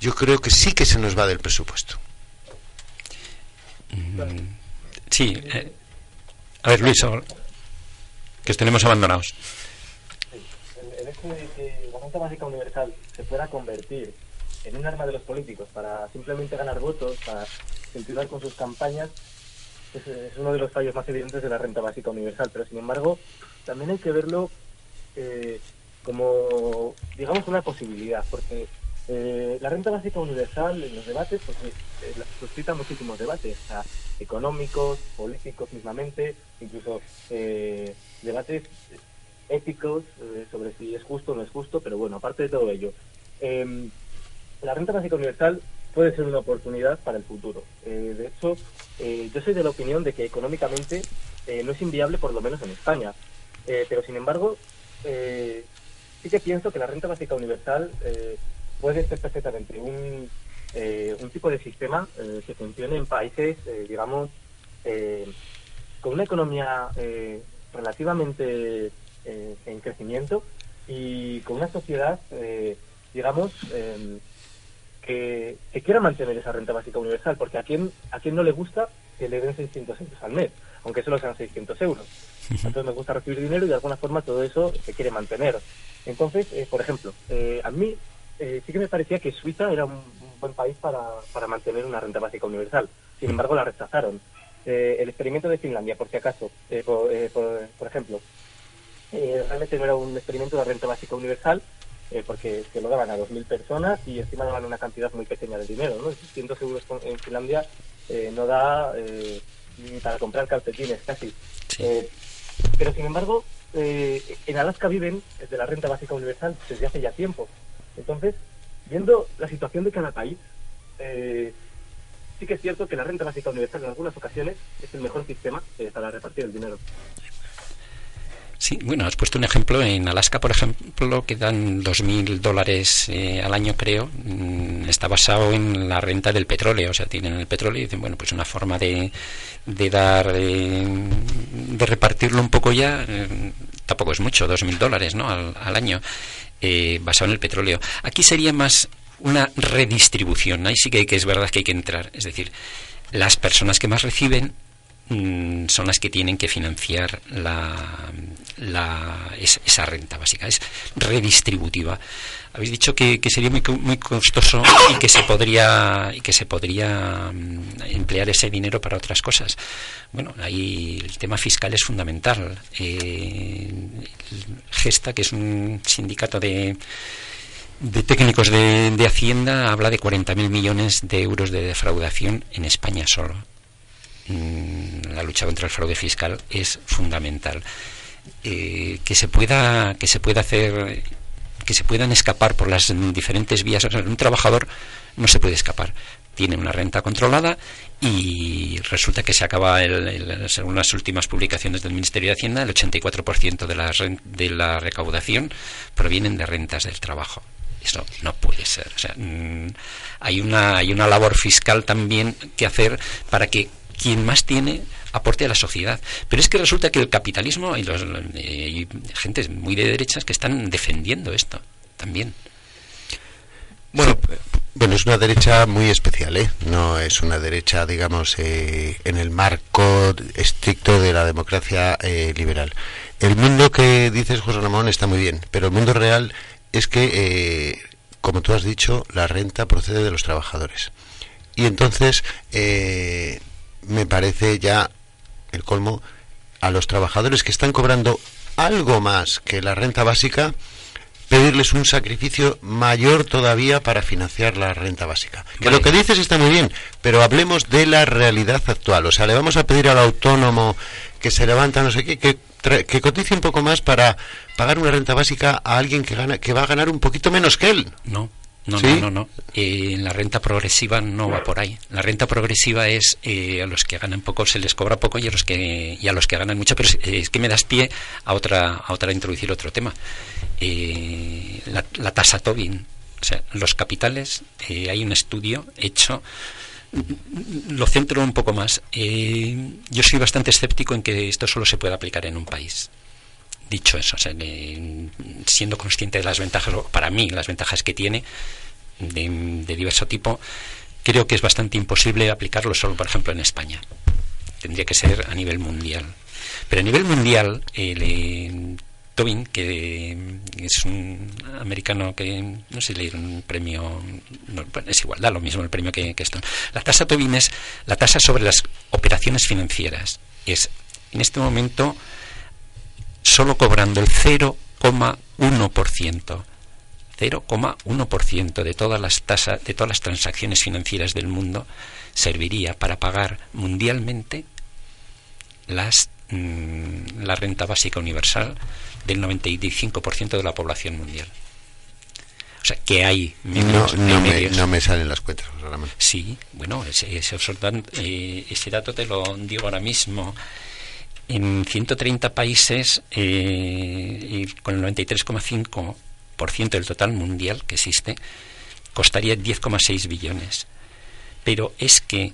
yo creo que sí que se nos va del presupuesto. Mm, sí. Eh, a ver, Luis, que tenemos abandonados. El hecho de que la renta básica universal se pueda convertir en un arma de los políticos para simplemente ganar votos, para continuar con sus campañas, es, uno de los fallos más evidentes de la renta básica universal. Pero sin embargo, también hay que verlo eh, como, digamos, una posibilidad, porque eh, la renta básica universal en los debates pues, eh, eh, suscita muchísimos debates, económicos, políticos mismamente, incluso eh, debates éticos eh, sobre si es justo o no es justo, pero bueno, aparte de todo ello, em, la renta básica universal puede ser una oportunidad para el futuro. Eh, de hecho, eh, yo soy de la opinión de que económicamente eh, no es inviable, por lo menos en España. Pero sin embargo, sí que pienso que la renta básica universal puede ser perfectamente un, un tipo de sistema que funcione en países, digamos, con una economía relativamente en crecimiento y con una sociedad, digamos, que, que quiera mantener esa renta básica universal, porque a quién, a quién no le gusta que le den 600 euros al mes, aunque solo sean 600 euros. Entonces me gusta recibir dinero y de alguna forma todo eso se quiere mantener. Entonces, eh, por ejemplo, eh, a mí eh, sí que me parecía que Suiza era un, un buen país para, para mantener una renta básica universal. Sin embargo, la rechazaron. El experimento de Finlandia, por si acaso, eh, por, eh, por, por ejemplo, realmente no era un experimento de renta básica universal, eh, porque se lo daban a 2.000 personas y encima daban una cantidad muy pequeña de dinero. ¿no? 600 euros en Finlandia eh, no da eh, ni para comprar calcetines casi. Pero sin embargo, en Alaska viven de la renta básica universal desde hace ya tiempo. Entonces, viendo la situación de cada país, sí que es cierto que la renta básica universal en algunas ocasiones es el mejor sistema para repartir el dinero. Sí, bueno, has puesto un ejemplo. En Alaska, por ejemplo, que dan 2.000 dólares eh, al año, creo, mm, está basado en la renta del petróleo. O sea, tienen el petróleo y dicen, bueno, pues una forma de, de dar, eh, de repartirlo un poco ya, eh, tampoco es mucho, 2.000 dólares, ¿no? Al, al año, eh, basado en el petróleo. Aquí sería más una redistribución. Ahí sí que, que es verdad que hay que entrar. Es decir, las personas que más reciben mm, son las que tienen que financiar la, la- es- esa renta básica. Es redistributiva. Habéis dicho que, sería muy, muy costoso y que se podría y que se podría mm, emplear ese dinero para otras cosas. Bueno, ahí el tema fiscal es fundamental. Eh, Gesta, que es un sindicato de de técnicos de, de Hacienda habla de 40.000 millones de euros de defraudación en España solo. Mm, La lucha contra el fraude fiscal es fundamental. Eh, que se pueda que se pueda hacer que se puedan escapar por las diferentes vías. Un trabajador no se puede escapar. Tiene una renta controlada y resulta que se acaba, el, el- según las últimas publicaciones del Ministerio de Hacienda, el 84% de la, de la recaudación provienen de rentas del trabajo. Eso no puede ser. O sea, mm, hay, una, hay una labor fiscal también que hacer para que quien más tiene aporte a la sociedad. Pero es que resulta que el capitalismo y, los, eh, y gente muy de derechas que están defendiendo esto también. Bueno, bueno, es una derecha muy especial, ¿eh? No es una derecha, digamos, eh, en el marco estricto de la democracia eh, liberal. El mundo que dices, José Ramón, está muy bien, pero el mundo real es que, eh, como tú has dicho, la renta procede de los trabajadores. Y entonces, me parece ya el colmo a los trabajadores que están cobrando algo más que la renta básica, pedirles un sacrificio mayor todavía para financiar la renta básica. Que Vale. lo que dices está muy bien, pero hablemos de la realidad actual. O sea, le vamos a pedir al autónomo que se levanta no sé qué, que, que cotice un poco más para pagar una renta básica a alguien que gana que va a ganar un poquito menos que él. No, no, ¿Sí? no, no. no. Eh, la renta progresiva no va por ahí. La renta progresiva es eh, a los que ganan poco se les cobra poco y a los que y a los que ganan mucho. Pero es, es que me das pie a otra a otra introducir otro tema. Eh, la, la tasa Tobin. O sea, los capitales. eh, hay un estudio hecho lo centro un poco más. Eh, yo soy bastante escéptico en que esto solo se pueda aplicar en un país. Dicho eso, o sea, siendo consciente de las ventajas, para mí las ventajas que tiene de, diverso tipo, creo que es bastante imposible aplicarlo solo, por ejemplo, en España. Tendría que ser a nivel mundial. Pero a nivel mundial, el, eh, Tobin, que es un americano que no sé le dieron un premio, no, es igual, da lo mismo el premio que, que esto. La tasa Tobin es la tasa sobre las operaciones financieras. Es en este momento solo cobrando el 0,1%. 0,1% de todas las tasas, de todas las transacciones financieras del mundo serviría para pagar mundialmente las, mm, la renta básica universal del 95% de la población mundial. O sea, que hay No, medios- no, hay me, no me salen las cuentas, Ramón. Sí, bueno, ese, ese, eh, ese dato te lo digo ahora mismo. En 130 países, eh, y con el 93,5% del total mundial que existe, costaría 10,6 billones. Pero es que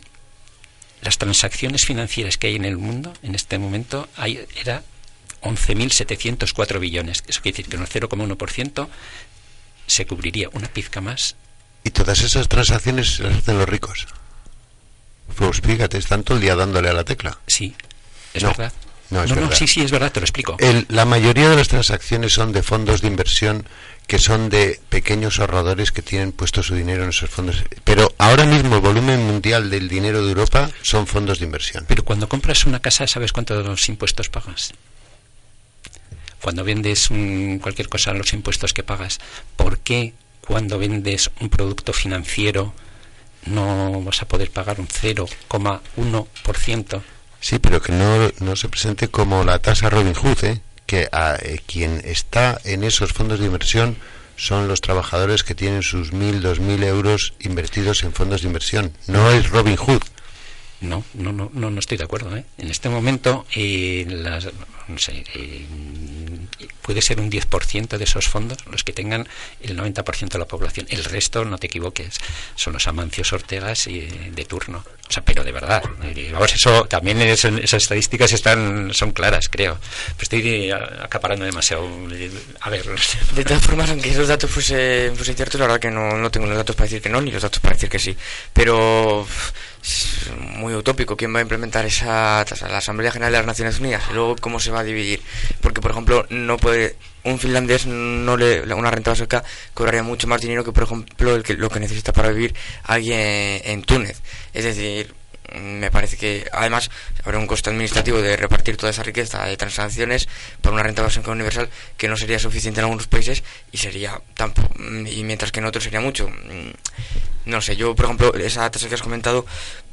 las transacciones financieras que hay en el mundo en este momento hay, era 11.704 billones. Eso quiere decir que en el 0,1% se cubriría una pizca más Y todas esas transacciones las hacen los ricos. Pues fíjate, están todo el día dándole a la tecla. Sí, es No, verdad. no, es verdad. sí, sí, es verdad, te lo explico. El- la mayoría de las transacciones son de fondos de inversión que son de pequeños ahorradores que tienen puesto su dinero en esos fondos. Pero ahora mismo el volumen mundial del dinero de Europa son fondos de inversión. Pero cuando compras una casa, ¿sabes cuántos impuestos pagas? Cuando vendes un- cualquier cosa, los impuestos que pagas. ¿Por qué cuando vendes un producto financiero no vas a poder pagar un 0,1%? Sí, pero que no, no se presente como la tasa Robin Hood, ¿eh? que a, eh, quien está en esos fondos de inversión son los trabajadores que tienen sus mil, dos mil euros invertidos en fondos de inversión. No es Robin Hood. No, no, no, no, no estoy de acuerdo. ¿eh? En este momento, eh, las, no sé, eh, puede ser un 10% de esos fondos los que tengan el 90% de la población. El resto, no te equivoques, son los amancios Ortegas eh, de turno. O sea, pero de verdad. eh, Vamos, eso también es- esas estadísticas están son claras, creo. Estoy eh, acaparando demasiado. A ver, De todas formas, aunque esos datos fuesen, fuesen ciertos, la verdad que no, no tengo los datos para decir que no, ni los datos para decir que sí. Pero muy utópico quién va a implementar esa tasa. La Asamblea General de las Naciones Unidas. Y luego, ¿cómo se va a dividir? Porque, por ejemplo, no puede un finlandés no le una renta básica cobraría mucho más dinero que, por ejemplo, el que, lo que necesita para vivir alguien en Túnez. Es decir, me parece que además habrá un coste administrativo de repartir toda esa riqueza de transacciones por una renta básica universal que no sería suficiente en algunos países y sería tampoco y mientras que en otros sería mucho no sé yo por ejemplo esa tasa que has comentado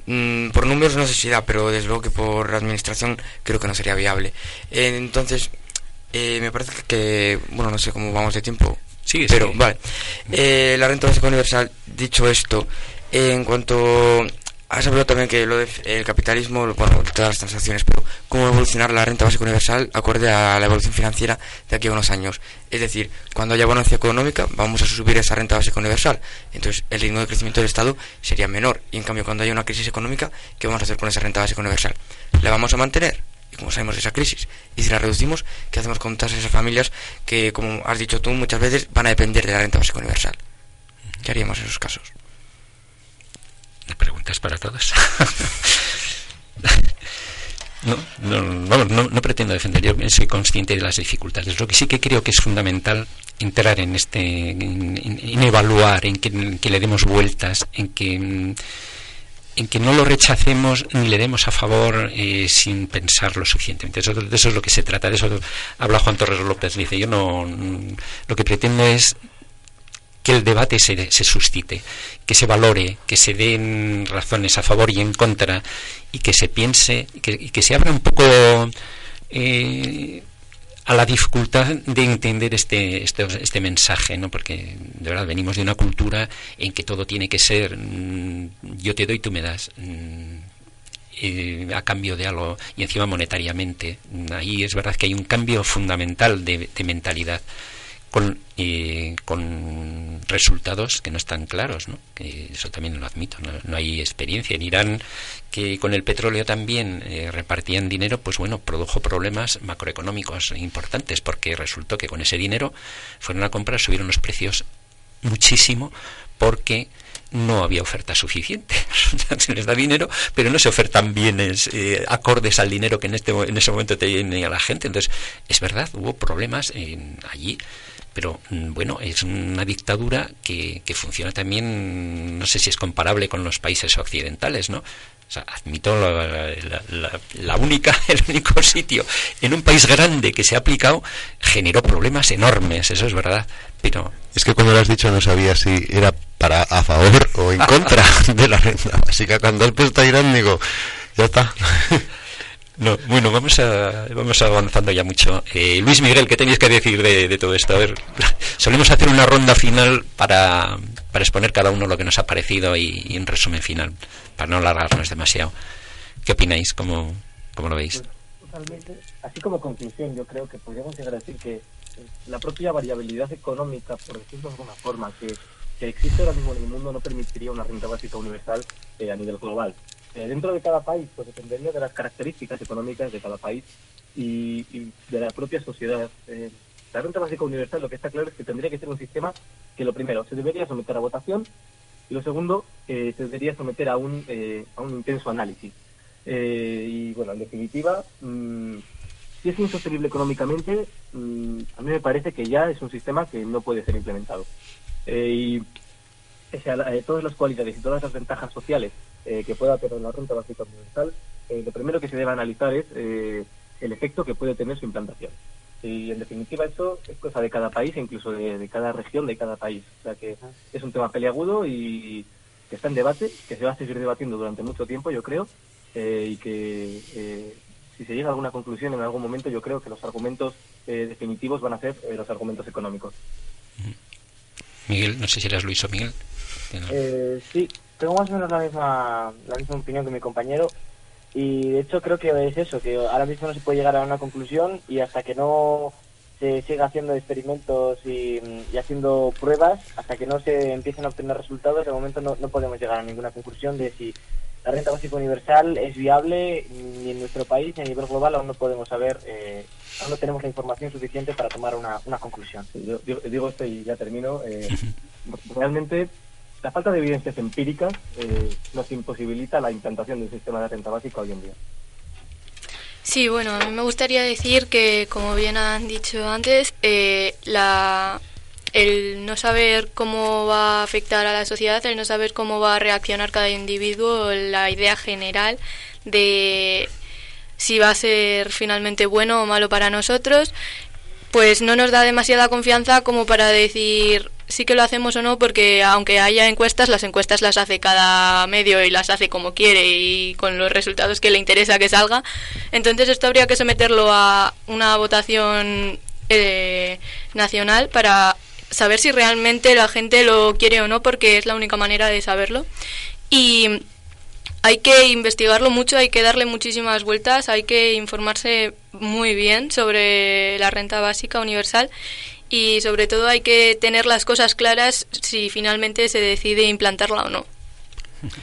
mm, por números no sé si da pero desde luego que por administración creo que no sería viable. Eh, entonces eh, me parece que, bueno no sé cómo vamos de tiempo Sigue, pero vale. Eh, la renta básica universal dicho esto en cuanto Has hablado también que lo del capitalismo, bueno, todas las transacciones, pero cómo evolucionar la renta básica universal acorde a la evolución financiera de aquí a unos años. Es decir, cuando haya bonanza económica, vamos a subir esa renta básica universal. Entonces, el ritmo de crecimiento del Estado sería menor. Y en cambio, cuando haya una crisis económica, ¿qué vamos a hacer con esa renta básica universal? ¿La vamos a mantener? Y como sabemos esa crisis, y si la reducimos, ¿qué hacemos con todas esas familias que, como has dicho tú, muchas veces van a depender de la renta básica universal? ¿Qué haríamos en esos casos? La pregunta es para todos. (laughs) No, no, no, no pretendo defender, yo soy consciente de las dificultades. Lo que sí que creo que es fundamental entrar en este, en, evaluar, en que, le demos vueltas, en que en que no lo rechacemos ni le demos a favor eh, sin pensar lo suficientemente. Eso, de eso es lo que se trata. De eso habla Juan Torres López. Dice, yo no, lo que pretendo es que el debate se, se suscite, que se valore, que se den razones a favor y en contra y que se piense, que, que se abra un poco eh, a la dificultad de entender este, este, este mensaje, ¿no? porque de verdad venimos de una cultura en que todo tiene que ser mm, yo te doy, tú me das. mm, a cambio de algo y encima monetariamente. Ahí es verdad que hay un cambio fundamental de, de mentalidad con, eh, con resultados que no están claros, ¿no? Que eso también lo admito, no, no hay experiencia. En Irán, que con el petróleo también eh, repartían dinero, pues bueno, produjo problemas macroeconómicos importantes, porque resultó que con ese dinero fueron a comprar, subieron los precios muchísimo, porque no había oferta suficiente. (laughs) se les da dinero, pero no se ofertan bienes eh, acordes al dinero que en este en ese momento tenía la gente. Entonces, es verdad, hubo problemas en, allí, pero mm, bueno, es una dictadura que, que funciona también, no sé si es comparable con los países occidentales, ¿no? O sea, admito la, la, la, única, (laughs) el único sitio en un país grande que se ha aplicado generó problemas enormes, eso es verdad. Pero es que cuando lo has dicho no sabía si era para a favor o en contra (laughs) de la renta básica. Cuando has puesto Irán digo, ya está. (laughs) No, bueno, vamos a, vamos avanzando ya mucho. Eh, Luis Miguel, ¿qué tenéis que decir de, todo esto? A ver, (laughs) solemos hacer una ronda final para, exponer cada uno lo que nos ha parecido y, un resumen final, para no alargarnos demasiado. ¿Qué opináis? ¿Cómo, cómo lo veis? Totalmente. Así como conclusión, yo creo que podríamos llegar a decir que la propia variabilidad económica, por decirlo de alguna forma, que, que existe ahora mismo en el mundo no permitiría una renta básica universal eh, a nivel global. Eh, dentro de cada país, pues dependería de las características económicas de cada país y, de la propia sociedad. Eh, la renta básica universal lo que está claro es que tendría que ser un sistema que lo primero se debería someter a votación y lo segundo eh, se debería someter a un, a un intenso análisis. y bueno, en definitiva, mmm, si es insostenible económicamente, mmm, a mí me parece que ya es un sistema que no puede ser implementado. y todas las cualidades y todas las ventajas sociales eh, que pueda tener la renta básica universal, eh, lo primero que se debe analizar es eh, el efecto que puede tener su implantación. Y en definitiva eso es cosa de cada país, incluso de, cada región, de cada país. O sea que es un tema peleagudo y que está en debate, que se va a seguir debatiendo durante mucho tiempo, yo creo, y que si se llega a alguna conclusión en algún momento, yo creo que los argumentos definitivos van a ser los argumentos económicos. Miguel, no sé si eres Luis o Miguel. sí, tengo más o menos la misma, la misma opinión que mi compañero y de hecho creo que es eso, que ahora mismo no se puede llegar a una conclusión y hasta que no se siga haciendo experimentos y, haciendo pruebas, hasta que no se empiecen a obtener resultados, de momento no, no podemos llegar a ninguna conclusión de si la renta básica universal es viable ni en nuestro país ni a nivel global aún no podemos saber, eh, aún no tenemos la información suficiente para tomar una, una conclusión. yo, digo esto y ya termino. Eh, (laughs) realmente la falta de evidencias empíricas eh, nos imposibilita la implantación del sistema de renta básica hoy en día. Sí, bueno, a mí me gustaría decir que, como bien han dicho antes, eh, la, el no saber cómo va a afectar a la sociedad, el no saber cómo va a reaccionar cada individuo, la idea general de si va a ser finalmente bueno o malo para nosotros, pues no nos da demasiada confianza como para decir sí que lo hacemos o no, porque aunque haya encuestas, las encuestas las hace cada medio y las hace como quiere y con los resultados que le interesa que salga. Entonces esto habría que someterlo a una votación eh, nacional para saber si realmente la gente lo quiere o no, porque es la única manera de saberlo. Y hay que investigarlo mucho, hay que darle muchísimas vueltas, hay que informarse muy bien sobre la renta básica universal y sobre todo hay que tener las cosas claras si finalmente se decide implantarla o no. (laughs)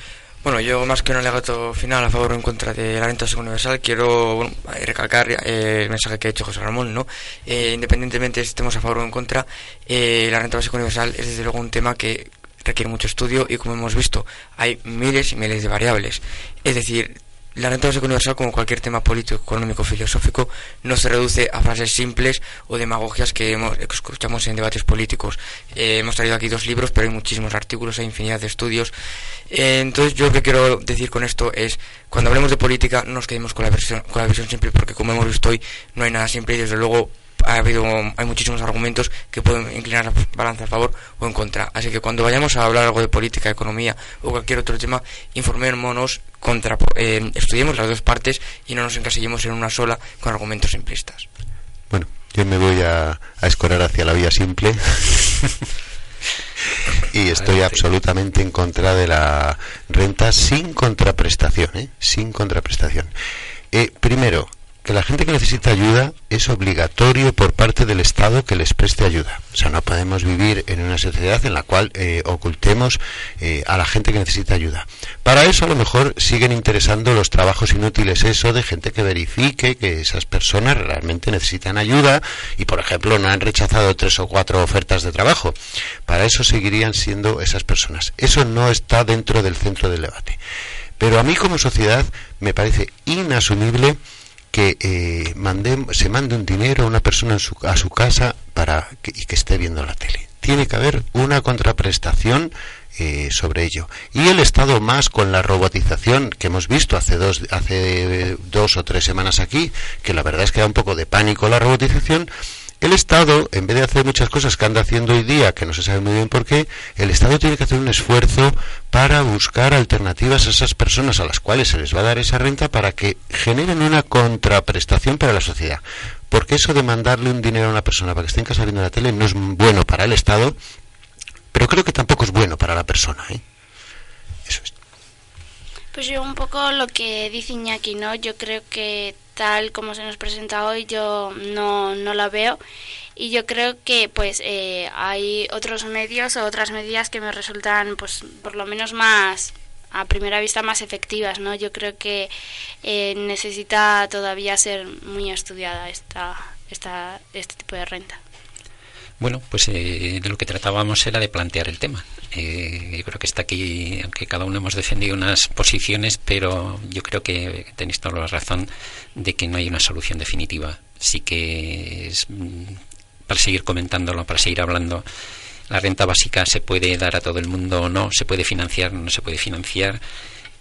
Bueno, yo más que un alegato final a favor o en contra de la renta universal, quiero recalcar eh, el mensaje que ha hecho José Ramón, ¿no? Eh, independientemente de si estemos a favor o en contra, eh, la renta básica universal es desde luego un tema que requiere mucho estudio y como hemos visto, hay miles y miles de variables. Es decir, la renta básica universal, como cualquier tema político, económico, filosófico, no se reduce a frases simples o demagogias que, hemos, escuchamos en debates políticos. Eh, hemos traído aquí dos libros, pero hay muchísimos artículos, hay infinidad de estudios. Eh, entonces, yo lo que quiero decir con esto es, cuando hablemos de política, no nos quedemos con la, versión, con la visión simple, porque como hemos visto hoy, no hay nada simple y desde luego ha habido, hay muchísimos argumentos que pueden inclinar la balanza a favor o en contra. Así que cuando vayamos a hablar algo de política, economía o cualquier otro tema, informémonos, contra, eh, estudiemos las dos partes y no nos encasillemos en una sola con argumentos simplistas. Bueno, yo me voy a, a escorar hacia la vía simple. (laughs) y estoy absolutamente en contra de la renta sin contraprestación, ¿eh? sin contraprestación. Eh, primero, que la gente que necesita ayuda es obligatorio por parte del Estado que les preste ayuda. O sea, no podemos vivir en una sociedad en la cual eh, ocultemos eh, a la gente que necesita ayuda. Para eso a lo mejor siguen interesando los trabajos inútiles eso de gente que verifique que esas personas realmente necesitan ayuda y, por ejemplo, no han rechazado tres o cuatro ofertas de trabajo. Para eso seguirían siendo esas personas. Eso no está dentro del centro del debate. Pero a mí como sociedad me parece inasumible que eh, se mande un dinero a una persona a su casa para que, y que esté viendo la tele. Tiene que haber una contraprestación eh, sobre ello. Y el Estado más con la robotización que hemos visto hace dos, hace dos o tres semanas aquí, que la verdad es que da un poco de pánico la robotización, el Estado, en vez de hacer muchas cosas que anda haciendo hoy día, que no se sabe muy bien por qué, el Estado tiene que hacer un esfuerzo para buscar alternativas a esas personas a las cuales se les va a dar esa renta para que generen una contraprestación para la sociedad. Porque eso de mandarle un dinero a una persona para que esté en casa viendo la tele no es bueno para el Estado, pero creo que tampoco es bueno para la persona. ¿eh? Pues yo un poco lo que dice Iñaki, ¿no? Yo creo que tal como se nos presenta hoy yo no, no la veo y yo creo que pues eh, hay otros medios o otras medidas que me resultan pues por lo menos más a primera vista más efectivas, ¿no? Yo creo que eh, necesita todavía ser muy estudiada esta, esta, este tipo de renta. Bueno, pues eh, de lo que tratábamos era de plantear el tema. Eh, yo creo que está aquí, aunque cada uno hemos defendido unas posiciones, pero yo creo que tenéis toda la razón de que no hay una solución definitiva. Sí que es mm, para seguir comentándolo, para seguir hablando. La renta básica se puede dar a todo el mundo o no, se puede financiar o no se puede financiar.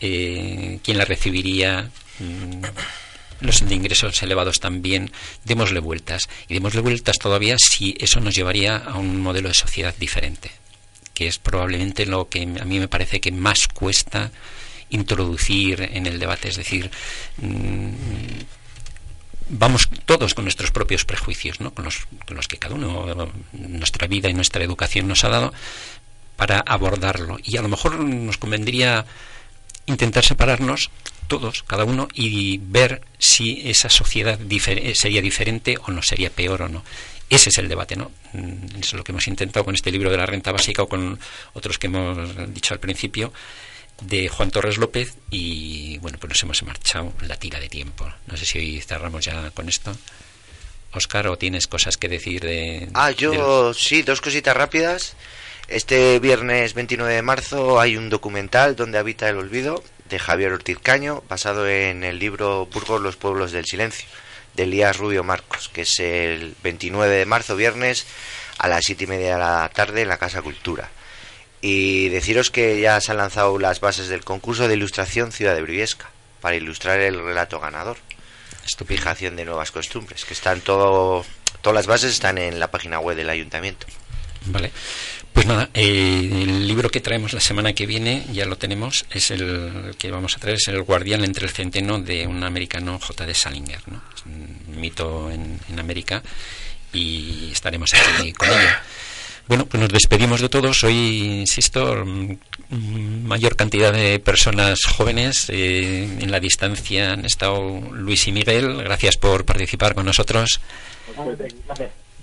Eh, ¿Quién la recibiría? Mm, los ingresos elevados también, démosle vueltas. Y démosle vueltas todavía si eso nos llevaría a un modelo de sociedad diferente, que es probablemente lo que a mí me parece que más cuesta introducir en el debate. Es decir, mm, vamos todos con nuestros propios prejuicios, ¿no? con, los, con los que cada uno, nuestra vida y nuestra educación nos ha dado, para abordarlo. Y a lo mejor nos convendría intentar separarnos todos, cada uno, y ver si esa sociedad sería diferente o no, sería peor o no. Ese es el debate, ¿no? Mm, Eso es lo que hemos intentado con este libro de la renta básica o con otros que hemos dicho al principio de Juan Torres López y bueno, pues nos hemos marchado la tira de tiempo. No sé si hoy cerramos ya con esto. Oscar, ¿o tienes cosas que decir de... Ah, yo sí, dos cositas rápidas. Este viernes 29 de marzo hay un documental donde habita el olvido de Javier Ortiz Caño, basado en el libro Burgos, los pueblos del silencio, de Elías Rubio Marcos, que es el 29 de marzo, viernes, a las siete y media de la tarde en la Casa Cultura. Y deciros que ya se han lanzado las bases del concurso de ilustración Ciudad de Briviesca, para ilustrar el relato ganador. Fijación de nuevas costumbres, que están todo, todas las bases están en la página web del ayuntamiento. Vale. Pues nada, eh, el libro que traemos la semana que viene, ya lo tenemos, es el que vamos a traer, es El guardián entre el centeno de un americano J.D. Salinger, ¿no? Un mito en, América y estaremos aquí con ello. Bueno, pues nos despedimos de todos. Hoy, insisto, mm, mayor cantidad de personas jóvenes eh, en la distancia han estado Luis y Miguel. Gracias por participar con nosotros.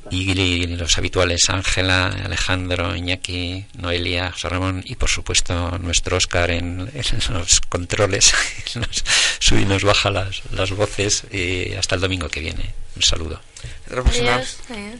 Y los habituales Ángela, Alejandro, Iñaki, Noelia, José Ramón y por supuesto nuestro Oscar en, en los controles. (laughs) nos sube y nos baja las, las voces. Y hasta el domingo que viene. Un saludo. Adiós. Adiós.